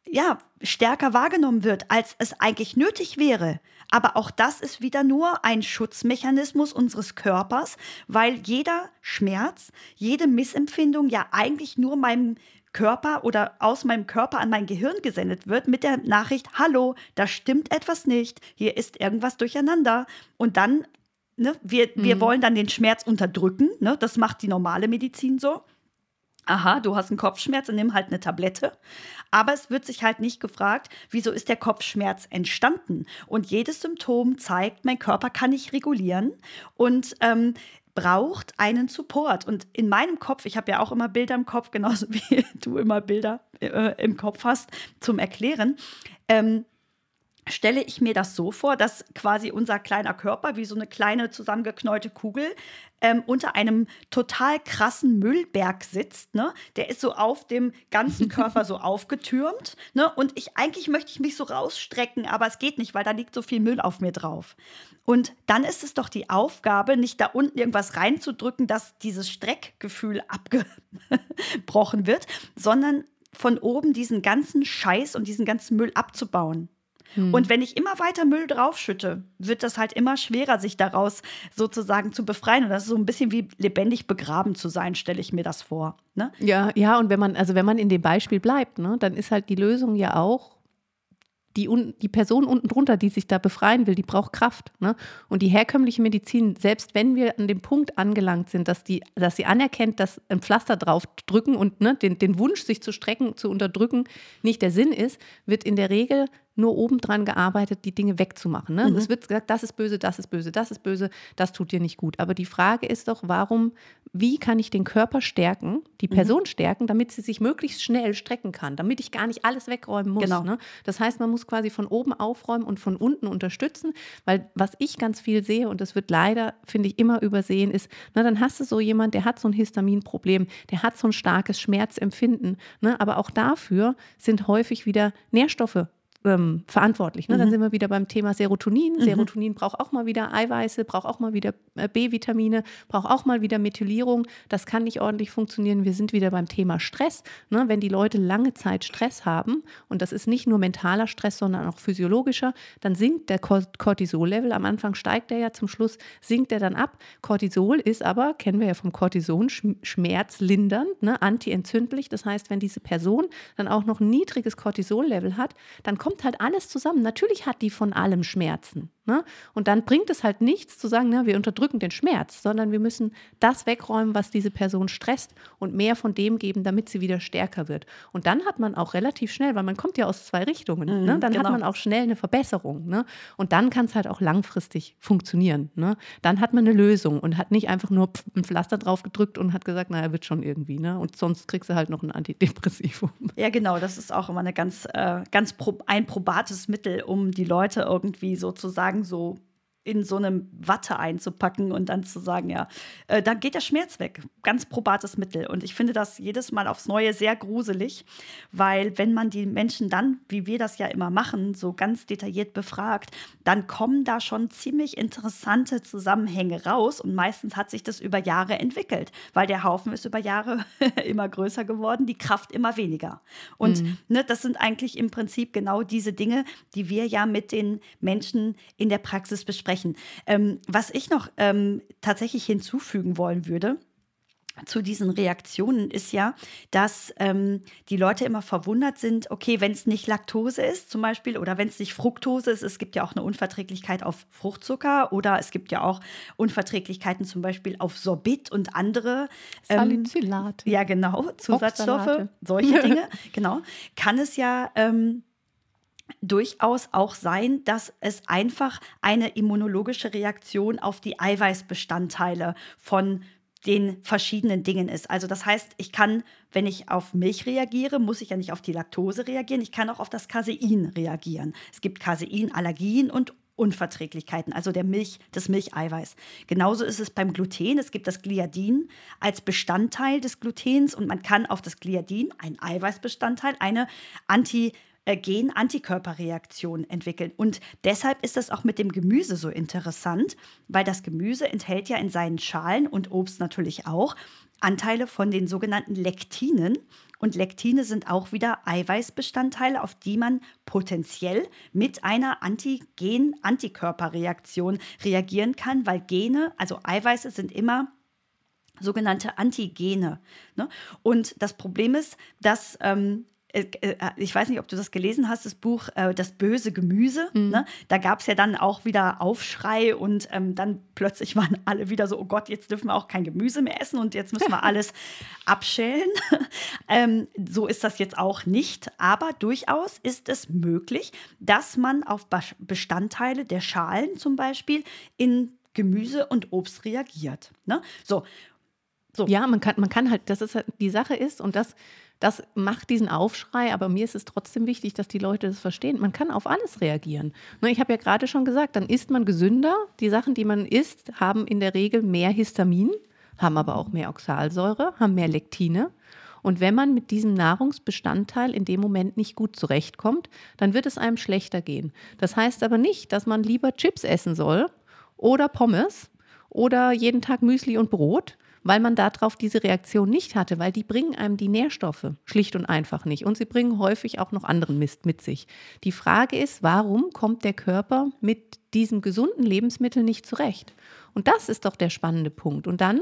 ja, stärker wahrgenommen wird, als es eigentlich nötig wäre. Aber auch das ist wieder nur ein Schutzmechanismus unseres Körpers, weil jeder Schmerz, jede Missempfindung ja eigentlich nur meinem Körper oder aus meinem Körper an mein Gehirn gesendet wird mit der Nachricht, hallo, da stimmt etwas nicht, hier ist irgendwas durcheinander. Und dann ne, wir, wir wollen dann den Schmerz unterdrücken. Ne? Das macht die normale Medizin so. Aha, du hast einen Kopfschmerz, dann nimm halt eine Tablette. Aber es wird sich halt nicht gefragt, wieso ist der Kopfschmerz entstanden? Und jedes Symptom zeigt, mein Körper kann nicht regulieren und ähm, braucht einen Support. Und in meinem Kopf, ich habe ja auch immer Bilder im Kopf, genauso wie du immer Bilder äh, im Kopf hast zum Erklären. Ähm, stelle ich mir das so vor, dass quasi unser kleiner Körper wie so eine kleine zusammengeknäulte Kugel ähm, unter einem total krassen Müllberg sitzt. Ne? Der ist so auf dem ganzen Körper so aufgetürmt. Ne? Und ich eigentlich möchte ich mich so rausstrecken, aber es geht nicht, weil da liegt so viel Müll auf mir drauf. Und dann ist es doch die Aufgabe, nicht da unten irgendwas reinzudrücken, dass dieses Streckgefühl abgebrochen wird, sondern von oben diesen ganzen Scheiß und diesen ganzen Müll abzubauen. Hm. Und wenn ich immer weiter Müll draufschütte, wird das halt immer schwerer, sich daraus sozusagen zu befreien. Und das ist so ein bisschen wie lebendig begraben zu sein, stelle ich mir das vor. Ne? Ja, ja, und wenn man, also wenn man in dem Beispiel bleibt, ne, dann ist halt die Lösung ja auch, die, die Person unten drunter, die sich da befreien will, die braucht Kraft. Ne? Und die herkömmliche Medizin, selbst wenn wir an dem Punkt angelangt sind, dass, die, dass sie anerkennt, dass ein Pflaster drauf drücken und ne, den, den Wunsch, sich zu strecken, zu unterdrücken, nicht der Sinn ist, wird in der Regel nur oben dran gearbeitet, die Dinge wegzumachen. Ne? Mhm. Es wird gesagt, das ist böse, das ist böse, das ist böse, das tut dir nicht gut. Aber die Frage ist doch, warum, wie kann ich den Körper stärken, die mhm. Person mhm. stärken, damit sie sich möglichst schnell strecken kann, damit ich gar nicht alles wegräumen muss. Genau. Ne? Das heißt, man muss quasi von oben aufräumen und von unten unterstützen, weil was ich ganz viel sehe, und das wird leider, finde ich, immer übersehen, ist, na, dann hast du so jemand, der hat so ein Histaminproblem, der hat so ein starkes Schmerzempfinden, ne? aber auch dafür sind häufig wieder Nährstoffe ähm, verantwortlich. Ne? Mhm. Dann sind wir wieder beim Thema Serotonin. Mhm. Serotonin braucht auch mal wieder Eiweiße, braucht auch mal wieder äh, B-Vitamine, braucht auch mal wieder Methylierung. Das kann nicht ordentlich funktionieren. Wir sind wieder beim Thema Stress. Ne? Wenn die Leute lange Zeit Stress haben, und das ist nicht nur mentaler Stress, sondern auch physiologischer, dann sinkt der Cortisol-Level. Am Anfang steigt er ja, zum Schluss sinkt er dann ab. Cortisol ist aber, kennen wir ja vom Cortison, schmerzlindernd, ne? antientzündlich. Das heißt, wenn diese Person dann auch noch ein niedriges Cortisol-Level hat, dann kommt kommt halt alles zusammen. Natürlich hat die von allem Schmerzen. Ne? Und dann bringt es halt nichts zu sagen, ne, wir unterdrücken den Schmerz, sondern wir müssen das wegräumen, was diese Person stresst und mehr von dem geben, damit sie wieder stärker wird. Und dann hat man auch relativ schnell, weil man kommt ja aus zwei Richtungen, ne? mhm, ne? dann genau. hat man auch schnell eine Verbesserung. Ne? Und dann kann es halt auch langfristig funktionieren. Ne? Dann hat man eine Lösung und hat nicht einfach nur ein Pflaster drauf gedrückt und hat gesagt, naja, wird schon irgendwie. Ne? Und sonst kriegst du halt noch ein Antidepressivum. Ja, genau, das ist auch immer eine ganz, äh, ganz pro ein probates Mittel, um die Leute irgendwie sozusagen so in so einem Watte einzupacken und dann zu sagen, ja, äh, dann geht der Schmerz weg. Ganz probates Mittel. Und ich finde das jedes Mal aufs Neue sehr gruselig, weil wenn man die Menschen dann, wie wir das ja immer machen, so ganz detailliert befragt, dann kommen da schon ziemlich interessante Zusammenhänge raus und meistens hat sich das über Jahre entwickelt, weil der Haufen ist über Jahre immer größer geworden, die Kraft immer weniger. Und mhm. ne, das sind eigentlich im Prinzip genau diese Dinge, die wir ja mit den Menschen in der Praxis besprechen sprechen. Ähm, was ich noch ähm, tatsächlich hinzufügen wollen würde, zu diesen Reaktionen ist ja, dass ähm, die Leute immer verwundert sind, okay, wenn es nicht Laktose ist zum Beispiel oder wenn es nicht Fructose ist, es gibt ja auch eine Unverträglichkeit auf Fruchtzucker oder es gibt ja auch Unverträglichkeiten zum Beispiel auf Sorbit und andere ähm, Salicylate. Ja, genau, Zusatzstoffe, solche Dinge, genau, kann es ja ähm, durchaus auch sein, dass es einfach eine immunologische Reaktion auf die Eiweißbestandteile von den verschiedenen Dingen ist. Also das heißt, ich kann, wenn ich auf Milch reagiere, muss ich ja nicht auf die Laktose reagieren, ich kann auch auf das Casein reagieren. Es gibt Caseinallergien und Unverträglichkeiten, also der Milch, das Milcheiweiß. Genauso ist es beim Gluten. Es gibt das Gliadin als Bestandteil des Glutens und man kann auf das Gliadin, ein Eiweißbestandteil, eine Anti- äh, Gen-Antikörperreaktion entwickeln. Und deshalb ist das auch mit dem Gemüse so interessant, weil das Gemüse enthält ja in seinen Schalen und Obst natürlich auch Anteile von den sogenannten Lektinen. Und Lektine sind auch wieder Eiweißbestandteile, auf die man potenziell mit einer Antigen-Antikörperreaktion reagieren kann, weil Gene, also Eiweiße, sind immer sogenannte Antigene. Ne? Und das Problem ist, dass ähm, äh, äh, ich weiß nicht, ob du das gelesen hast, das Buch äh, Das böse Gemüse. Mhm. Ne? Da gab es ja dann auch wieder Aufschrei und ähm, dann plötzlich waren alle wieder so, oh Gott, jetzt dürfen wir auch kein Gemüse mehr essen und jetzt müssen wir alles abschälen. ähm, so ist das jetzt auch nicht, aber durchaus ist es möglich, dass man auf Bestandteile der Schalen zum Beispiel in Gemüse und Obst reagiert. Ne? So. so. Ja, man kann, man kann halt, das ist halt, die Sache ist, und das das macht diesen Aufschrei, aber mir ist es trotzdem wichtig, dass die Leute das verstehen. Man kann auf alles reagieren. Ne, ich habe ja gerade schon gesagt, dann isst man gesünder. Die Sachen, die man isst, haben in der Regel mehr Histamin, haben aber auch mehr Oxalsäure, haben mehr Lektine. Und wenn man mit diesem Nahrungsbestandteil in dem Moment nicht gut zurechtkommt, dann wird es einem schlechter gehen. Das heißt aber nicht, dass man lieber Chips essen soll oder Pommes oder jeden Tag Müsli und Brot, weil man darauf diese Reaktion nicht hatte, weil die bringen einem die Nährstoffe schlicht und einfach nicht. Und sie bringen häufig auch noch anderen Mist mit sich. Die Frage ist, warum kommt der Körper mit diesem gesunden Lebensmittel nicht zurecht? Und das ist doch der spannende Punkt. Und dann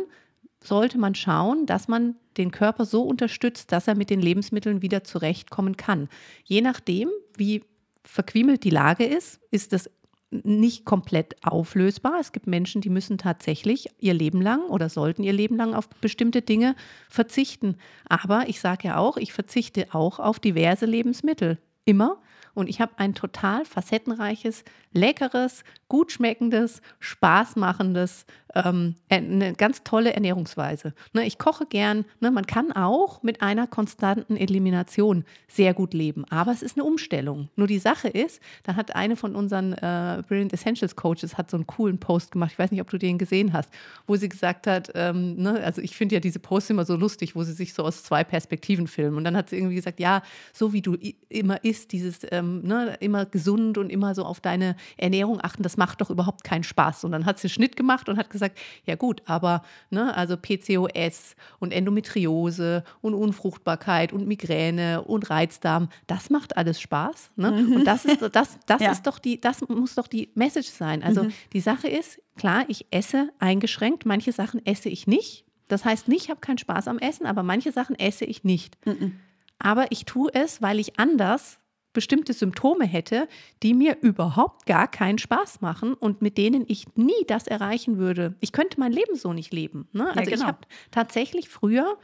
sollte man schauen, dass man den Körper so unterstützt, dass er mit den Lebensmitteln wieder zurechtkommen kann. Je nachdem, wie verquiemelt die Lage ist, ist das nicht komplett auflösbar. Es gibt Menschen, die müssen tatsächlich ihr Leben lang oder sollten ihr Leben lang auf bestimmte Dinge verzichten. Aber ich sage ja auch, ich verzichte auch auf diverse Lebensmittel. Immer. Und ich habe ein total facettenreiches, leckeres, gut schmeckendes, spaßmachendes, ähm, eine ganz tolle Ernährungsweise. Ne, ich koche gern. Ne, man kann auch mit einer konstanten Elimination sehr gut leben. Aber es ist eine Umstellung. Nur die Sache ist, da hat eine von unseren äh, Brilliant Essentials Coaches hat so einen coolen Post gemacht. Ich weiß nicht, ob du den gesehen hast, wo sie gesagt hat, ähm, ne, also ich finde ja diese Posts immer so lustig, wo sie sich so aus zwei Perspektiven filmen. Und dann hat sie irgendwie gesagt, ja, so wie du immer isst, dieses ähm, ne, immer gesund und immer so auf deine Ernährung achten, das macht doch überhaupt keinen Spaß. Und dann hat sie einen Schnitt gemacht und hat gesagt, ja gut, aber ne, also PCOS und Endometriose und Unfruchtbarkeit und Migräne und Reizdarm, das macht alles Spaß. Ne? Mhm. Und das ist das, das ja. ist doch die, das muss doch die Message sein. Also mhm. die Sache ist, klar, ich esse eingeschränkt, manche Sachen esse ich nicht. Das heißt nicht, ich habe keinen Spaß am Essen, aber manche Sachen esse ich nicht. Mhm. Aber ich tue es, weil ich anders bestimmte Symptome hätte, die mir überhaupt gar keinen Spaß machen und mit denen ich nie das erreichen würde. Ich könnte mein Leben so nicht leben. Ne? Also ja, genau. ich habe tatsächlich früher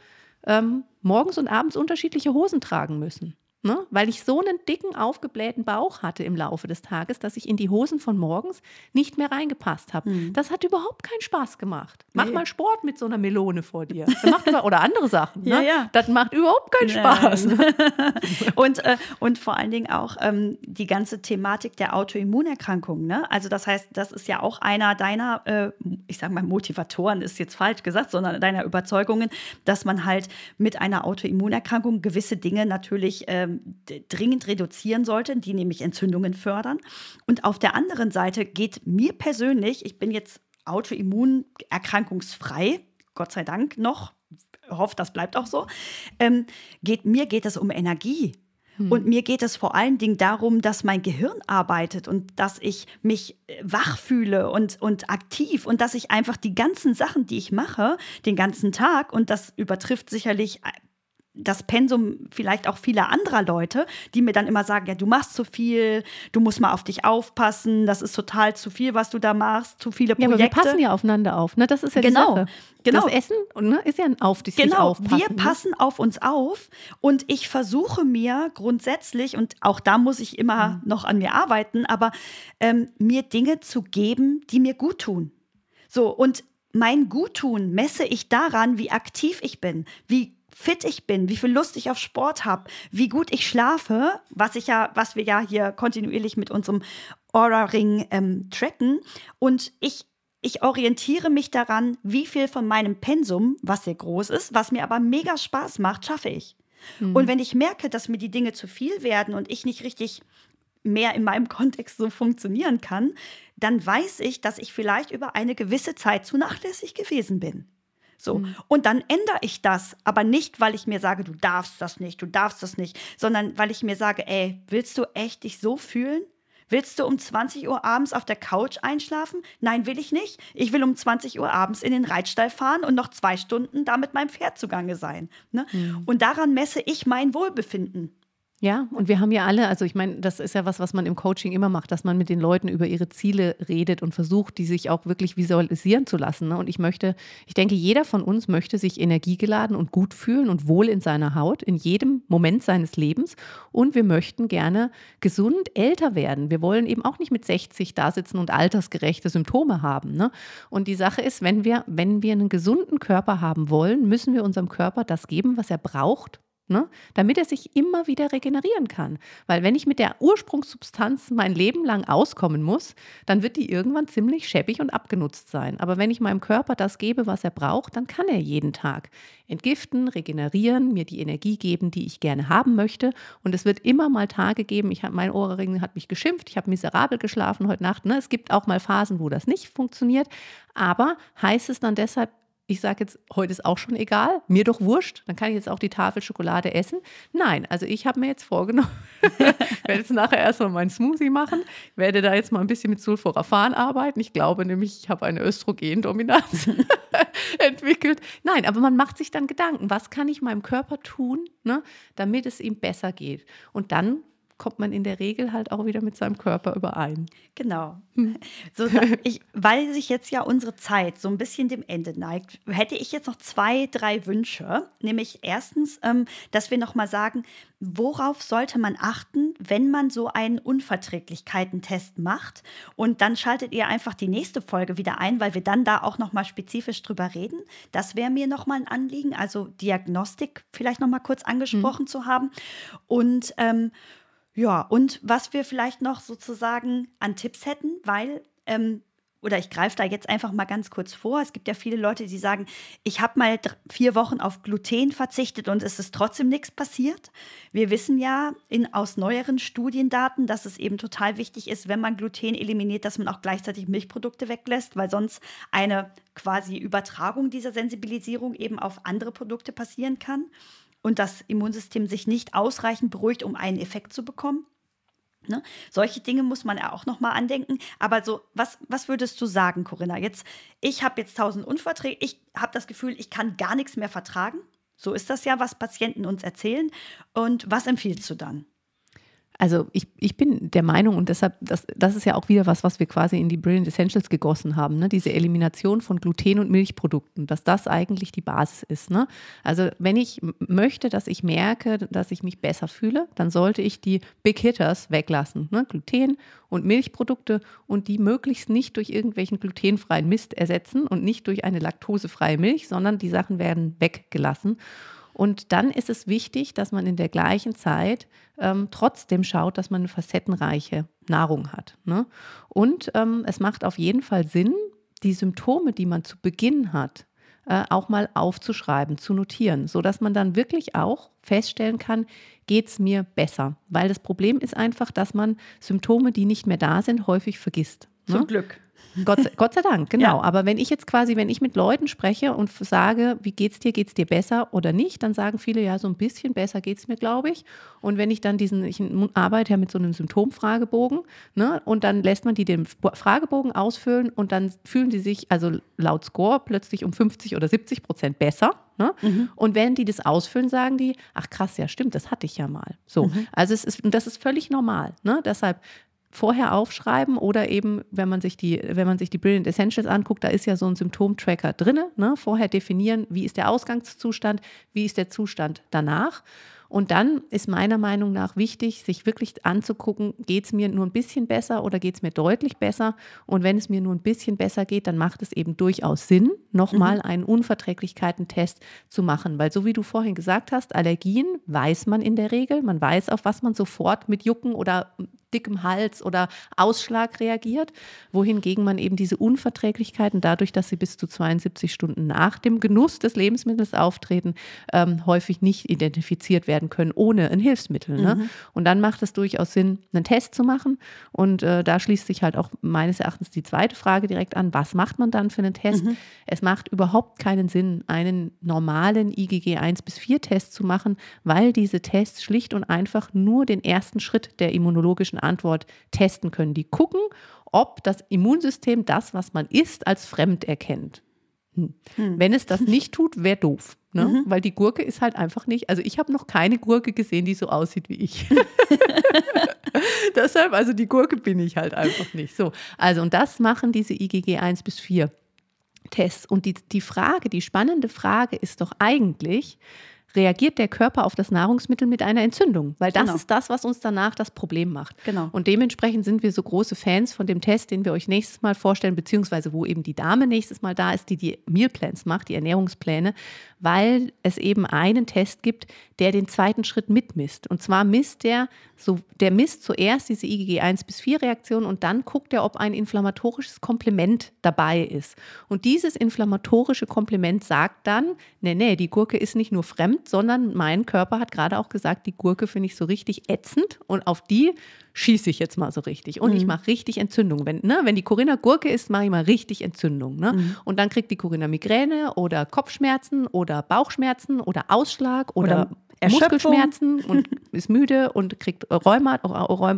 ähm, morgens und abends unterschiedliche Hosen tragen müssen. Ne? Weil ich so einen dicken, aufgeblähten Bauch hatte im Laufe des Tages, dass ich in die Hosen von morgens nicht mehr reingepasst habe. Mhm. Das hat überhaupt keinen Spaß gemacht. Mach nee. mal Sport mit so einer Melone vor dir. Über, oder andere Sachen. Ne? Ja, ja. Das macht überhaupt keinen Spaß. und, äh, und vor allen Dingen auch ähm, die ganze Thematik der Autoimmunerkrankungen. Ne? Also das heißt, das ist ja auch einer deiner, äh, ich sage mal, Motivatoren ist jetzt falsch gesagt, sondern deiner Überzeugungen, dass man halt mit einer Autoimmunerkrankung gewisse Dinge natürlich ähm, dringend reduzieren sollte, die nämlich Entzündungen fördern. Und auf der anderen Seite geht mir persönlich, ich bin jetzt autoimmunerkrankungsfrei, Gott sei Dank noch, hoffe, das bleibt auch so, ähm, geht, mir geht es um Energie. Hm. Und mir geht es vor allen Dingen darum, dass mein Gehirn arbeitet und dass ich mich äh, wach fühle und, und aktiv und dass ich einfach die ganzen Sachen, die ich mache, den ganzen Tag, und das übertrifft sicherlich äh, das Pensum vielleicht auch vieler anderer Leute, die mir dann immer sagen, ja, du machst zu viel, du musst mal auf dich aufpassen, das ist total zu viel, was du da machst, zu viele Projekte. Ja, aber wir passen ja aufeinander auf, ne? Das ist ja genau, die Sache. Genau. Das Essen ne, ist ja ein auf dich genau, aufpassen. Wir ne? passen auf uns auf und ich versuche mir grundsätzlich, und auch da muss ich immer mhm. noch an mir arbeiten, aber ähm, mir Dinge zu geben, die mir gut tun. So, und mein Guttun messe ich daran, wie aktiv ich bin, wie fit ich bin, wie viel Lust ich auf Sport habe, wie gut ich schlafe, was ich ja, was wir ja hier kontinuierlich mit unserem Aura-Ring ähm, tracken. Und ich ich orientiere mich daran, wie viel von meinem Pensum, was sehr groß ist, was mir aber mega Spaß macht, schaffe ich. Mhm. Und wenn ich merke, dass mir die Dinge zu viel werden und ich nicht richtig mehr in meinem Kontext so funktionieren kann, dann weiß ich, dass ich vielleicht über eine gewisse Zeit zu nachlässig gewesen bin. So. Mhm. Und dann ändere ich das, aber nicht, weil ich mir sage, du darfst das nicht, du darfst das nicht, sondern weil ich mir sage, ey, willst du echt dich so fühlen? Willst du um 20 Uhr abends auf der Couch einschlafen? Nein, will ich nicht. Ich will um 20 Uhr abends in den Reitstall fahren und noch zwei Stunden da mit meinem Pferd zugange sein. Ne? Mhm. Und daran messe ich mein Wohlbefinden. Ja, und wir haben ja alle, also ich meine, das ist ja was, was man im Coaching immer macht, dass man mit den Leuten über ihre Ziele redet und versucht, die sich auch wirklich visualisieren zu lassen. Ne? Und ich möchte, ich denke, jeder von uns möchte sich energiegeladen und gut fühlen und wohl in seiner Haut in jedem Moment seines Lebens. Und wir möchten gerne gesund älter werden. Wir wollen eben auch nicht mit 60 da sitzen und altersgerechte Symptome haben. Ne? Und die Sache ist, wenn wir, wenn wir einen gesunden Körper haben wollen, müssen wir unserem Körper das geben, was er braucht, Ne? Damit er sich immer wieder regenerieren kann. Weil wenn ich mit der Ursprungssubstanz mein Leben lang auskommen muss, dann wird die irgendwann ziemlich schäbig und abgenutzt sein. Aber wenn ich meinem Körper das gebe, was er braucht, dann kann er jeden Tag entgiften, regenerieren, mir die Energie geben, die ich gerne haben möchte. Und es wird immer mal Tage geben, ich hab, mein Ohrring hat mich geschimpft, ich habe miserabel geschlafen heute Nacht. Ne? Es gibt auch mal Phasen, wo das nicht funktioniert. Aber heißt es dann deshalb, ich sage jetzt, heute ist auch schon egal, mir doch wurscht, dann kann ich jetzt auch die Tafel Schokolade essen. Nein, also ich habe mir jetzt vorgenommen, ich werde jetzt nachher erstmal meinen Smoothie machen, werde da jetzt mal ein bisschen mit Sulforaphan arbeiten. Ich glaube nämlich, ich habe eine Östrogendominanz entwickelt. Nein, aber man macht sich dann Gedanken, was kann ich meinem Körper tun, ne, damit es ihm besser geht. Und dann kommt man in der Regel halt auch wieder mit seinem Körper überein. Genau. So, ich, weil sich jetzt ja unsere Zeit so ein bisschen dem Ende neigt, hätte ich jetzt noch zwei, drei Wünsche. Nämlich erstens, ähm, dass wir nochmal sagen, worauf sollte man achten, wenn man so einen Unverträglichkeitentest macht? Und dann schaltet ihr einfach die nächste Folge wieder ein, weil wir dann da auch nochmal spezifisch drüber reden. Das wäre mir nochmal ein Anliegen, also Diagnostik vielleicht nochmal kurz angesprochen mhm. zu haben. Und ähm, ja, und was wir vielleicht noch sozusagen an Tipps hätten, weil, ähm, oder ich greife da jetzt einfach mal ganz kurz vor. Es gibt ja viele Leute, die sagen, ich habe mal vier Wochen auf Gluten verzichtet und es ist trotzdem nichts passiert. Wir wissen ja in, aus neueren Studiendaten, dass es eben total wichtig ist, wenn man Gluten eliminiert, dass man auch gleichzeitig Milchprodukte weglässt, weil sonst eine quasi Übertragung dieser Sensibilisierung eben auf andere Produkte passieren kann und das Immunsystem sich nicht ausreichend beruhigt, um einen Effekt zu bekommen. Ne? Solche Dinge muss man ja auch nochmal andenken. Aber so, was, was würdest du sagen, Corinna? Jetzt, ich habe jetzt tausend Unverträge, ich habe das Gefühl, ich kann gar nichts mehr vertragen. So ist das ja, was Patienten uns erzählen. Und was empfiehlst du dann? Also ich, ich bin der Meinung und deshalb, das, das ist ja auch wieder was, was wir quasi in die Brilliant Essentials gegossen haben, ne? diese Elimination von Gluten und Milchprodukten, dass das eigentlich die Basis ist. Ne? Also wenn ich möchte, dass ich merke, dass ich mich besser fühle, dann sollte ich die Big Hitters weglassen. Ne? Gluten und Milchprodukte und die möglichst nicht durch irgendwelchen glutenfreien Mist ersetzen und nicht durch eine laktosefreie Milch, sondern die Sachen werden weggelassen. Und dann ist es wichtig, dass man in der gleichen Zeit ähm, trotzdem schaut, dass man eine facettenreiche Nahrung hat. Ne? Und ähm, es macht auf jeden Fall Sinn, die Symptome, die man zu Beginn hat, äh, auch mal aufzuschreiben, zu notieren, sodass man dann wirklich auch feststellen kann, geht es mir besser. Weil das Problem ist einfach, dass man Symptome, die nicht mehr da sind, häufig vergisst. Ne? Zum Glück. Gott, Gott sei Dank, genau. Ja. Aber wenn ich jetzt quasi, wenn ich mit Leuten spreche und sage, wie geht's dir, geht's dir besser oder nicht, dann sagen viele, ja, so ein bisschen besser geht's mir, glaube ich. Und wenn ich dann diesen, ich arbeite ja mit so einem Symptomfragebogen, ne, und dann lässt man die den Fragebogen ausfüllen und dann fühlen sie sich, also laut Score, plötzlich um 50 oder 70 Prozent besser. Ne? Mhm. Und wenn die das ausfüllen, sagen die, ach krass, ja stimmt, das hatte ich ja mal. So, mhm. also es ist, das ist völlig normal. Ne? Deshalb vorher aufschreiben oder eben, wenn man sich die, wenn man sich die Brilliant Essentials anguckt, da ist ja so ein Symptomtracker drin. Ne? Vorher definieren, wie ist der Ausgangszustand, wie ist der Zustand danach. Und dann ist meiner Meinung nach wichtig, sich wirklich anzugucken, geht es mir nur ein bisschen besser oder geht es mir deutlich besser? Und wenn es mir nur ein bisschen besser geht, dann macht es eben durchaus Sinn, nochmal mhm. einen Unverträglichkeitentest zu machen. Weil so wie du vorhin gesagt hast, Allergien weiß man in der Regel. Man weiß, auf was man sofort mit Jucken oder dickem Hals oder Ausschlag reagiert, wohingegen man eben diese Unverträglichkeiten dadurch, dass sie bis zu 72 Stunden nach dem Genuss des Lebensmittels auftreten, ähm, häufig nicht identifiziert werden können ohne ein Hilfsmittel. Ne? Mhm. Und dann macht es durchaus Sinn, einen Test zu machen. Und äh, da schließt sich halt auch meines Erachtens die zweite Frage direkt an, was macht man dann für einen Test? Mhm. Es macht überhaupt keinen Sinn, einen normalen IgG 1 bis 4 Test zu machen, weil diese Tests schlicht und einfach nur den ersten Schritt der immunologischen Antwort testen können. Die gucken, ob das Immunsystem das, was man isst, als fremd erkennt. hm. Hm. Wenn es das nicht tut, wäre doof. Ne? Mhm. Weil die Gurke ist halt einfach nicht, also ich habe noch keine Gurke gesehen, die so aussieht wie ich. Deshalb, also die Gurke bin ich halt einfach nicht. So, also und das machen diese IgG 1 bis 4 Tests. Und die, die Frage, die spannende Frage ist doch eigentlich, reagiert der Körper auf das Nahrungsmittel mit einer Entzündung, weil das genau. ist das, was uns danach das Problem macht. Genau. Und dementsprechend sind wir so große Fans von dem Test, den wir euch nächstes Mal vorstellen, beziehungsweise wo eben die Dame nächstes Mal da ist, die die Mealplans macht, die Ernährungspläne, weil es eben einen Test gibt, der den zweiten Schritt mitmisst. Und zwar misst der, so, der misst zuerst diese IgG 1 bis 4 Reaktion und dann guckt er, ob ein inflammatorisches Komplement dabei ist. Und dieses inflammatorische Komplement sagt dann, nee, nee, die Gurke ist nicht nur fremd, sondern mein Körper hat gerade auch gesagt, die Gurke finde ich so richtig ätzend und auf die schieße ich jetzt mal so richtig. Und mhm. ich mache richtig Entzündung. Wenn, ne, wenn die Corinna Gurke ist, mache ich mal richtig Entzündung. Ne? Mhm. Und dann kriegt die Corinna Migräne oder Kopfschmerzen oder Bauchschmerzen oder Ausschlag oder, oder Muskelschmerzen und ist müde und kriegt Rheuma,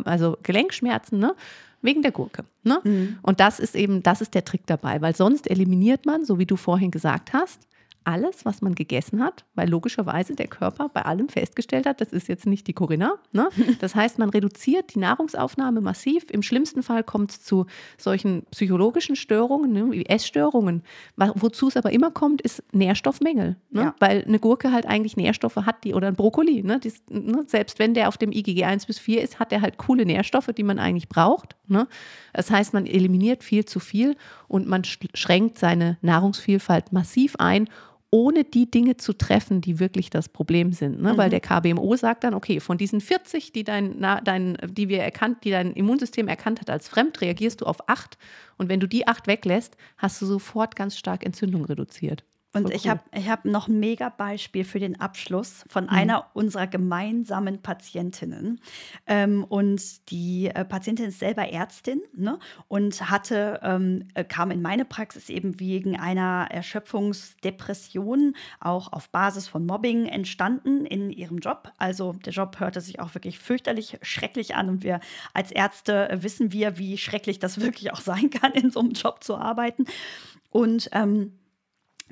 also Gelenkschmerzen, ne? Wegen der Gurke. Ne? Mhm. Und das ist eben, das ist der Trick dabei, weil sonst eliminiert man, so wie du vorhin gesagt hast, alles, was man gegessen hat, weil logischerweise der Körper bei allem festgestellt hat, das ist jetzt nicht die Corinna. Ne? Das heißt, man reduziert die Nahrungsaufnahme massiv. Im schlimmsten Fall kommt es zu solchen psychologischen Störungen, ne, wie Essstörungen. Wozu es aber immer kommt, ist Nährstoffmängel. Ne? Ja. Weil eine Gurke halt eigentlich Nährstoffe hat, die oder ein Brokkoli. Ne? Dies, ne? Selbst wenn der auf dem IgG 1 bis 4 ist, hat der halt coole Nährstoffe, die man eigentlich braucht. Ne? Das heißt, man eliminiert viel zu viel und man schränkt seine Nahrungsvielfalt massiv ein ohne die Dinge zu treffen, die wirklich das Problem sind. Ne? Mhm. Weil der KBMO sagt dann, okay, von diesen 40, die dein, na, dein, die wir erkannt, die dein Immunsystem erkannt hat als fremd, reagierst du auf acht. Und wenn du die acht weglässt, hast du sofort ganz stark Entzündung reduziert. Und Voll ich cool. habe ich hab noch ein mega Beispiel für den Abschluss von mhm. einer unserer gemeinsamen Patientinnen. Ähm, und die äh, Patientin ist selber Ärztin ne? und hatte, ähm, äh, kam in meine Praxis eben wegen einer Erschöpfungsdepression, auch auf Basis von Mobbing entstanden in ihrem Job. Also der Job hörte sich auch wirklich fürchterlich schrecklich an und wir als Ärzte wissen wir, wie schrecklich das wirklich auch sein kann, in so einem Job zu arbeiten. Und ähm,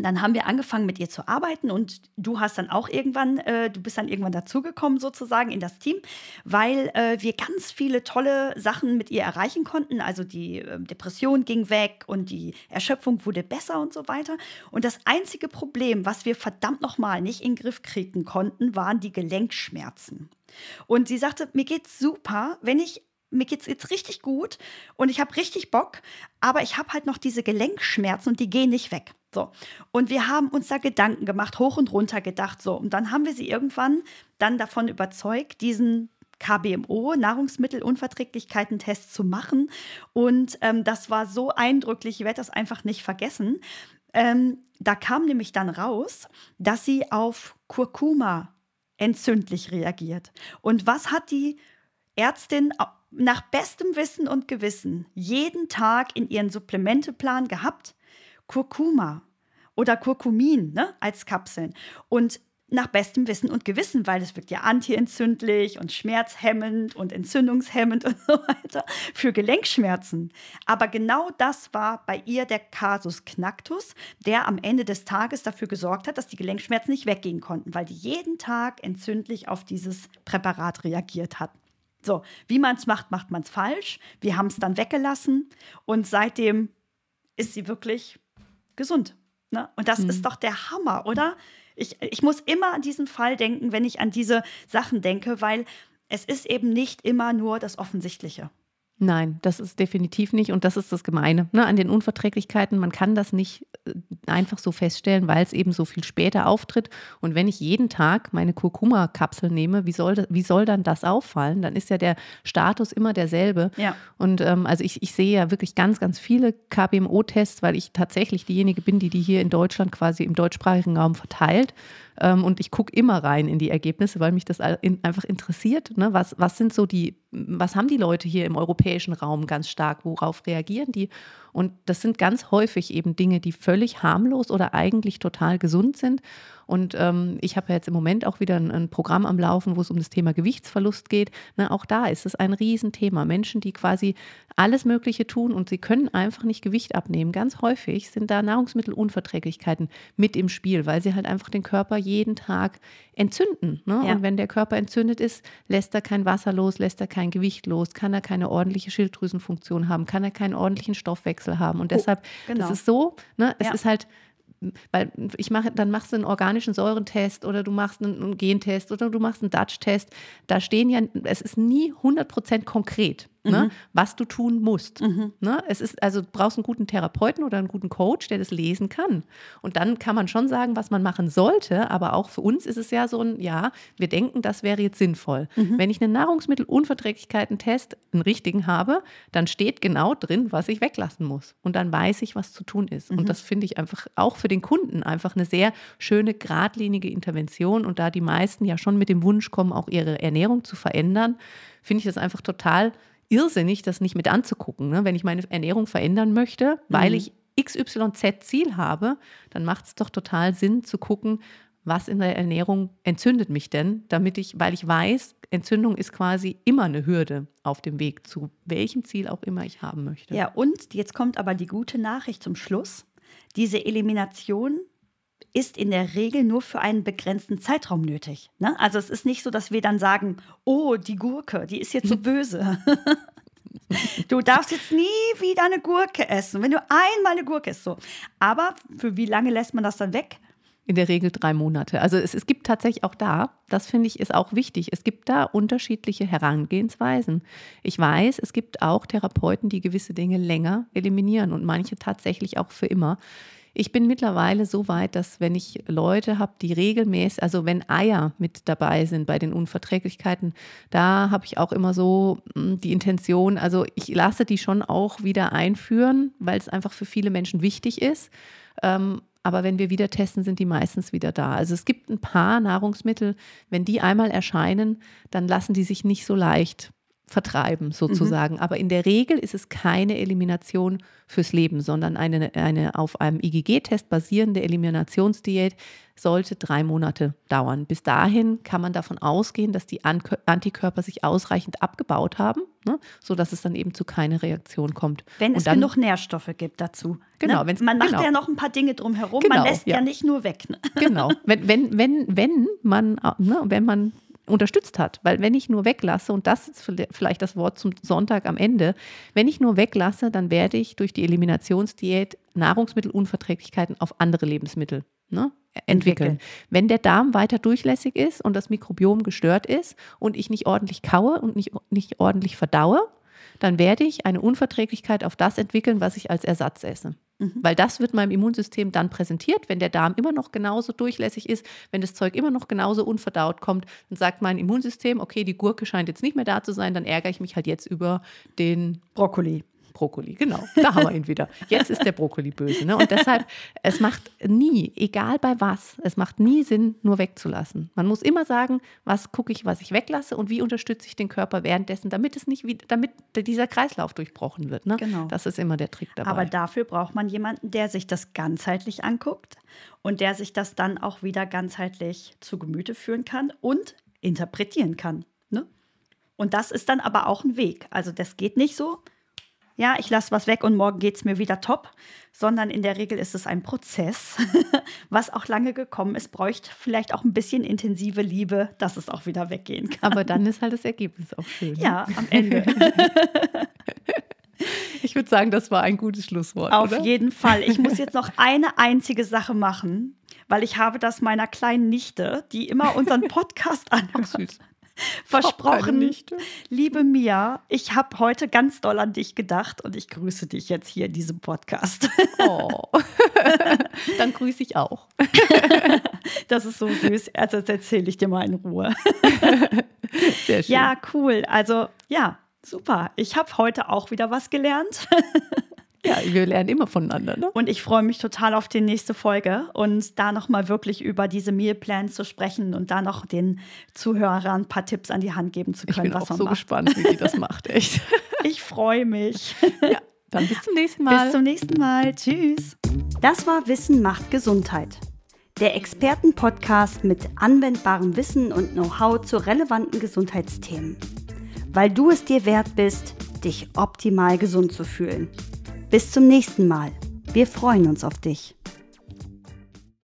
dann haben wir angefangen mit ihr zu arbeiten und du hast dann auch irgendwann, äh, du bist dann irgendwann dazugekommen sozusagen in das Team, weil äh, wir ganz viele tolle Sachen mit ihr erreichen konnten. Also die äh, Depression ging weg und die Erschöpfung wurde besser und so weiter. Und das einzige Problem, was wir verdammt nochmal nicht in den Griff kriegen konnten, waren die Gelenkschmerzen. Und sie sagte, mir geht's super, wenn ich mir geht es jetzt richtig gut und ich habe richtig Bock, aber ich habe halt noch diese Gelenkschmerzen und die gehen nicht weg. So. Und wir haben uns da Gedanken gemacht, hoch und runter gedacht, so. Und dann haben wir sie irgendwann dann davon überzeugt, diesen KBMO, Nahrungsmittelunverträglichkeiten-Test zu machen. Und ähm, das war so eindrücklich, ich werde das einfach nicht vergessen. Ähm, da kam nämlich dann raus, dass sie auf Kurkuma entzündlich reagiert. Und was hat die Ärztin nach bestem Wissen und Gewissen jeden Tag in ihren Supplementeplan gehabt? Kurkuma oder Kurkumin ne, als Kapseln. Und nach bestem Wissen und Gewissen, weil es wirkt ja antientzündlich und schmerzhemmend und entzündungshemmend und so weiter für Gelenkschmerzen. Aber genau das war bei ihr der Kasus Knacktus, der am Ende des Tages dafür gesorgt hat, dass die Gelenkschmerzen nicht weggehen konnten, weil die jeden Tag entzündlich auf dieses Präparat reagiert hat. So, wie man es macht, macht man es falsch. Wir haben es dann weggelassen und seitdem ist sie wirklich gesund. Ne? Und das mhm. ist doch der Hammer, oder? Ich, ich muss immer an diesen Fall denken, wenn ich an diese Sachen denke, weil es ist eben nicht immer nur das Offensichtliche. Nein, das ist definitiv nicht und das ist das Gemeine ne, an den Unverträglichkeiten. Man kann das nicht äh, einfach so feststellen, weil es eben so viel später auftritt. Und wenn ich jeden Tag meine Kurkuma-Kapsel nehme, wie soll, wie soll dann das auffallen? Dann ist ja der Status immer derselbe. Ja. Und ähm, also ich, ich sehe ja wirklich ganz, ganz viele KBMO-Tests, weil ich tatsächlich diejenige bin, die die hier in Deutschland quasi im deutschsprachigen Raum verteilt. Ähm, und ich gucke immer rein in die Ergebnisse, weil mich das einfach interessiert. Ne? Was, was sind so die, was haben die Leute hier im europäischen Raum ganz stark? Worauf reagieren die? Und das sind ganz häufig eben Dinge, die völlig harmlos oder eigentlich total gesund sind. Und ähm, ich habe ja jetzt im Moment auch wieder ein, ein, Programm am Laufen, wo es um das Thema Gewichtsverlust geht. Na, auch da ist es ein Riesenthema. Menschen, die quasi alles Mögliche tun und sie können einfach nicht Gewicht abnehmen. Ganz häufig sind da Nahrungsmittelunverträglichkeiten mit im Spiel, weil sie halt einfach den Körper jeden Tag entzünden. Ne? Ja. Und wenn der Körper entzündet ist, lässt er kein Wasser los, lässt er kein Gewicht los, kann er keine ordentliche Schilddrüsenfunktion haben, kann er keinen ordentlichen Stoffwechsel haben. Und oh, deshalb, oh, genau. das ist so, ne? es ja. ist halt weil ich mache, dann machst du einen organischen Säurentest oder du machst einen, einen Gentest oder du machst einen Dutch-Test. Da stehen ja, es ist nie 100% konkret ne, mhm. was du tun musst. Mhm. Ne? Es ist, also du brauchst einen guten Therapeuten oder einen guten Coach, der das lesen kann. Und dann kann man schon sagen, was man machen sollte, aber auch für uns ist es ja so ein, ja, wir denken, das wäre jetzt sinnvoll. Mhm. Wenn ich einen Nahrungsmittelunverträglichkeiten-Test, einen richtigen habe, dann steht genau drin, was ich weglassen muss. Und dann weiß ich, was zu tun ist. Mhm. Und das finde ich einfach auch für den Kunden einfach eine sehr schöne, geradlinige Intervention. Und da die meisten ja schon mit dem Wunsch kommen, auch ihre Ernährung zu verändern, finde ich das einfach total irrsinnig, das nicht mit anzugucken. Ne? Wenn ich meine Ernährung verändern möchte, weil mhm. ich XYZ Ziel habe, dann macht es doch total Sinn zu gucken, was in der Ernährung entzündet mich denn, damit ich, weil ich weiß, Entzündung ist quasi immer eine Hürde auf dem Weg zu welchem Ziel auch immer ich haben möchte. Ja, und jetzt kommt aber die gute Nachricht zum Schluss. Diese Elimination ist in der Regel nur für einen begrenzten Zeitraum nötig. Ne? Also es ist nicht so, dass wir dann sagen, oh, die Gurke, die ist jetzt so böse. du darfst jetzt nie wieder eine Gurke essen, wenn du einmal eine Gurke isst. So. Aber für wie lange lässt man das dann weg? In der Regel drei Monate. Also es, es gibt tatsächlich auch da, das finde ich ist auch wichtig, es gibt da unterschiedliche Herangehensweisen. Ich weiß, es gibt auch Therapeuten, die gewisse Dinge länger eliminieren und manche tatsächlich auch für immer. Ich bin mittlerweile so weit, dass wenn ich Leute habe, die regelmäßig, also wenn Eier mit dabei sind bei den Unverträglichkeiten, da habe ich auch immer so hm, die Intention, also ich lasse die schon auch wieder einführen, weil es einfach für viele Menschen wichtig ist. Ähm, aber wenn wir wieder testen, sind die meistens wieder da. Also es gibt ein paar Nahrungsmittel, wenn die einmal erscheinen, dann lassen die sich nicht so leicht vertreiben sozusagen. Mhm. Aber in der Regel ist es keine Elimination fürs Leben, sondern eine, eine auf einem IgG-Test basierende Eliminationsdiät sollte drei Monate dauern. Bis dahin kann man davon ausgehen, dass die Antikörper sich ausreichend abgebaut haben, ne, sodass es dann eben zu keiner Reaktion kommt. Wenn es dann, genug Nährstoffe gibt dazu. Ne? Genau. Ne? Man macht genau. ja noch ein paar Dinge drumherum, genau, man lässt ja. ja. nicht nur weg. Ne? Genau. Wenn, wenn, wenn, wenn man, ne, wenn man unterstützt hat. Weil wenn ich nur weglasse, und das ist vielleicht das Wort zum Sonntag am Ende, wenn ich nur weglasse, dann werde ich durch die Eliminationsdiät Nahrungsmittelunverträglichkeiten auf andere Lebensmittel ne, entwickeln. entwickeln. Wenn der Darm weiter durchlässig ist und das Mikrobiom gestört ist und ich nicht ordentlich kaue und nicht, nicht ordentlich verdaue, dann werde ich eine Unverträglichkeit auf das entwickeln, was ich als Ersatz esse. Mhm. Weil das wird meinem Immunsystem dann präsentiert, wenn der Darm immer noch genauso durchlässig ist, wenn das Zeug immer noch genauso unverdaut kommt, dann sagt mein Immunsystem, okay, die Gurke scheint jetzt nicht mehr da zu sein, dann ärgere ich mich halt jetzt über den Brokkoli. Brokkoli, genau. Da haben wir ihn wieder. Jetzt ist der Brokkoli böse. Ne? Und deshalb, es macht nie, egal bei was, es macht nie Sinn, nur wegzulassen. Man muss immer sagen, was gucke ich, was ich weglasse und wie unterstütze ich den Körper währenddessen, damit es nicht wieder, damit dieser Kreislauf durchbrochen wird. Ne? Genau. Das ist immer der Trick dabei. Aber dafür braucht man jemanden, der sich das ganzheitlich anguckt und der sich das dann auch wieder ganzheitlich zu Gemüte führen kann und interpretieren kann. Ne? Und das ist dann aber auch ein Weg. Also das geht nicht so, ja, ich lasse was weg und morgen geht es mir wieder top, sondern in der Regel ist es ein Prozess, was auch lange gekommen ist, bräuchte vielleicht auch ein bisschen intensive Liebe, dass es auch wieder weggehen kann. Aber dann ist halt das Ergebnis auch schön. Ja, am Ende. Ich würde sagen, das war ein gutes Schlusswort. Auf oder? jeden Fall. Ich muss jetzt noch eine einzige Sache machen, weil ich habe das meiner kleinen Nichte, die immer unseren Podcast anhört. süß versprochen. Liebe Mia, ich habe heute ganz doll an dich gedacht und ich grüße dich jetzt hier in diesem Podcast. Oh. Dann grüße ich auch. Das ist so süß. Also das erzähle ich dir mal in Ruhe. Sehr schön. Ja, cool. Also ja, super. Ich habe heute auch wieder was gelernt. Ja, wir lernen immer voneinander. Ne? Und ich freue mich total auf die nächste Folge und da nochmal wirklich über diese Mealplans zu sprechen und da noch den Zuhörern ein paar Tipps an die Hand geben zu können, ich bin was auch man so macht. gespannt, wie die das macht, echt. Ich freue mich. Ja, dann bis zum nächsten Mal. Bis zum nächsten Mal. Tschüss. Das war Wissen macht Gesundheit. Der Expertenpodcast mit anwendbarem Wissen und Know-how zu relevanten Gesundheitsthemen. Weil du es dir wert bist, dich optimal gesund zu fühlen. Bis zum nächsten Mal. Wir freuen uns auf dich.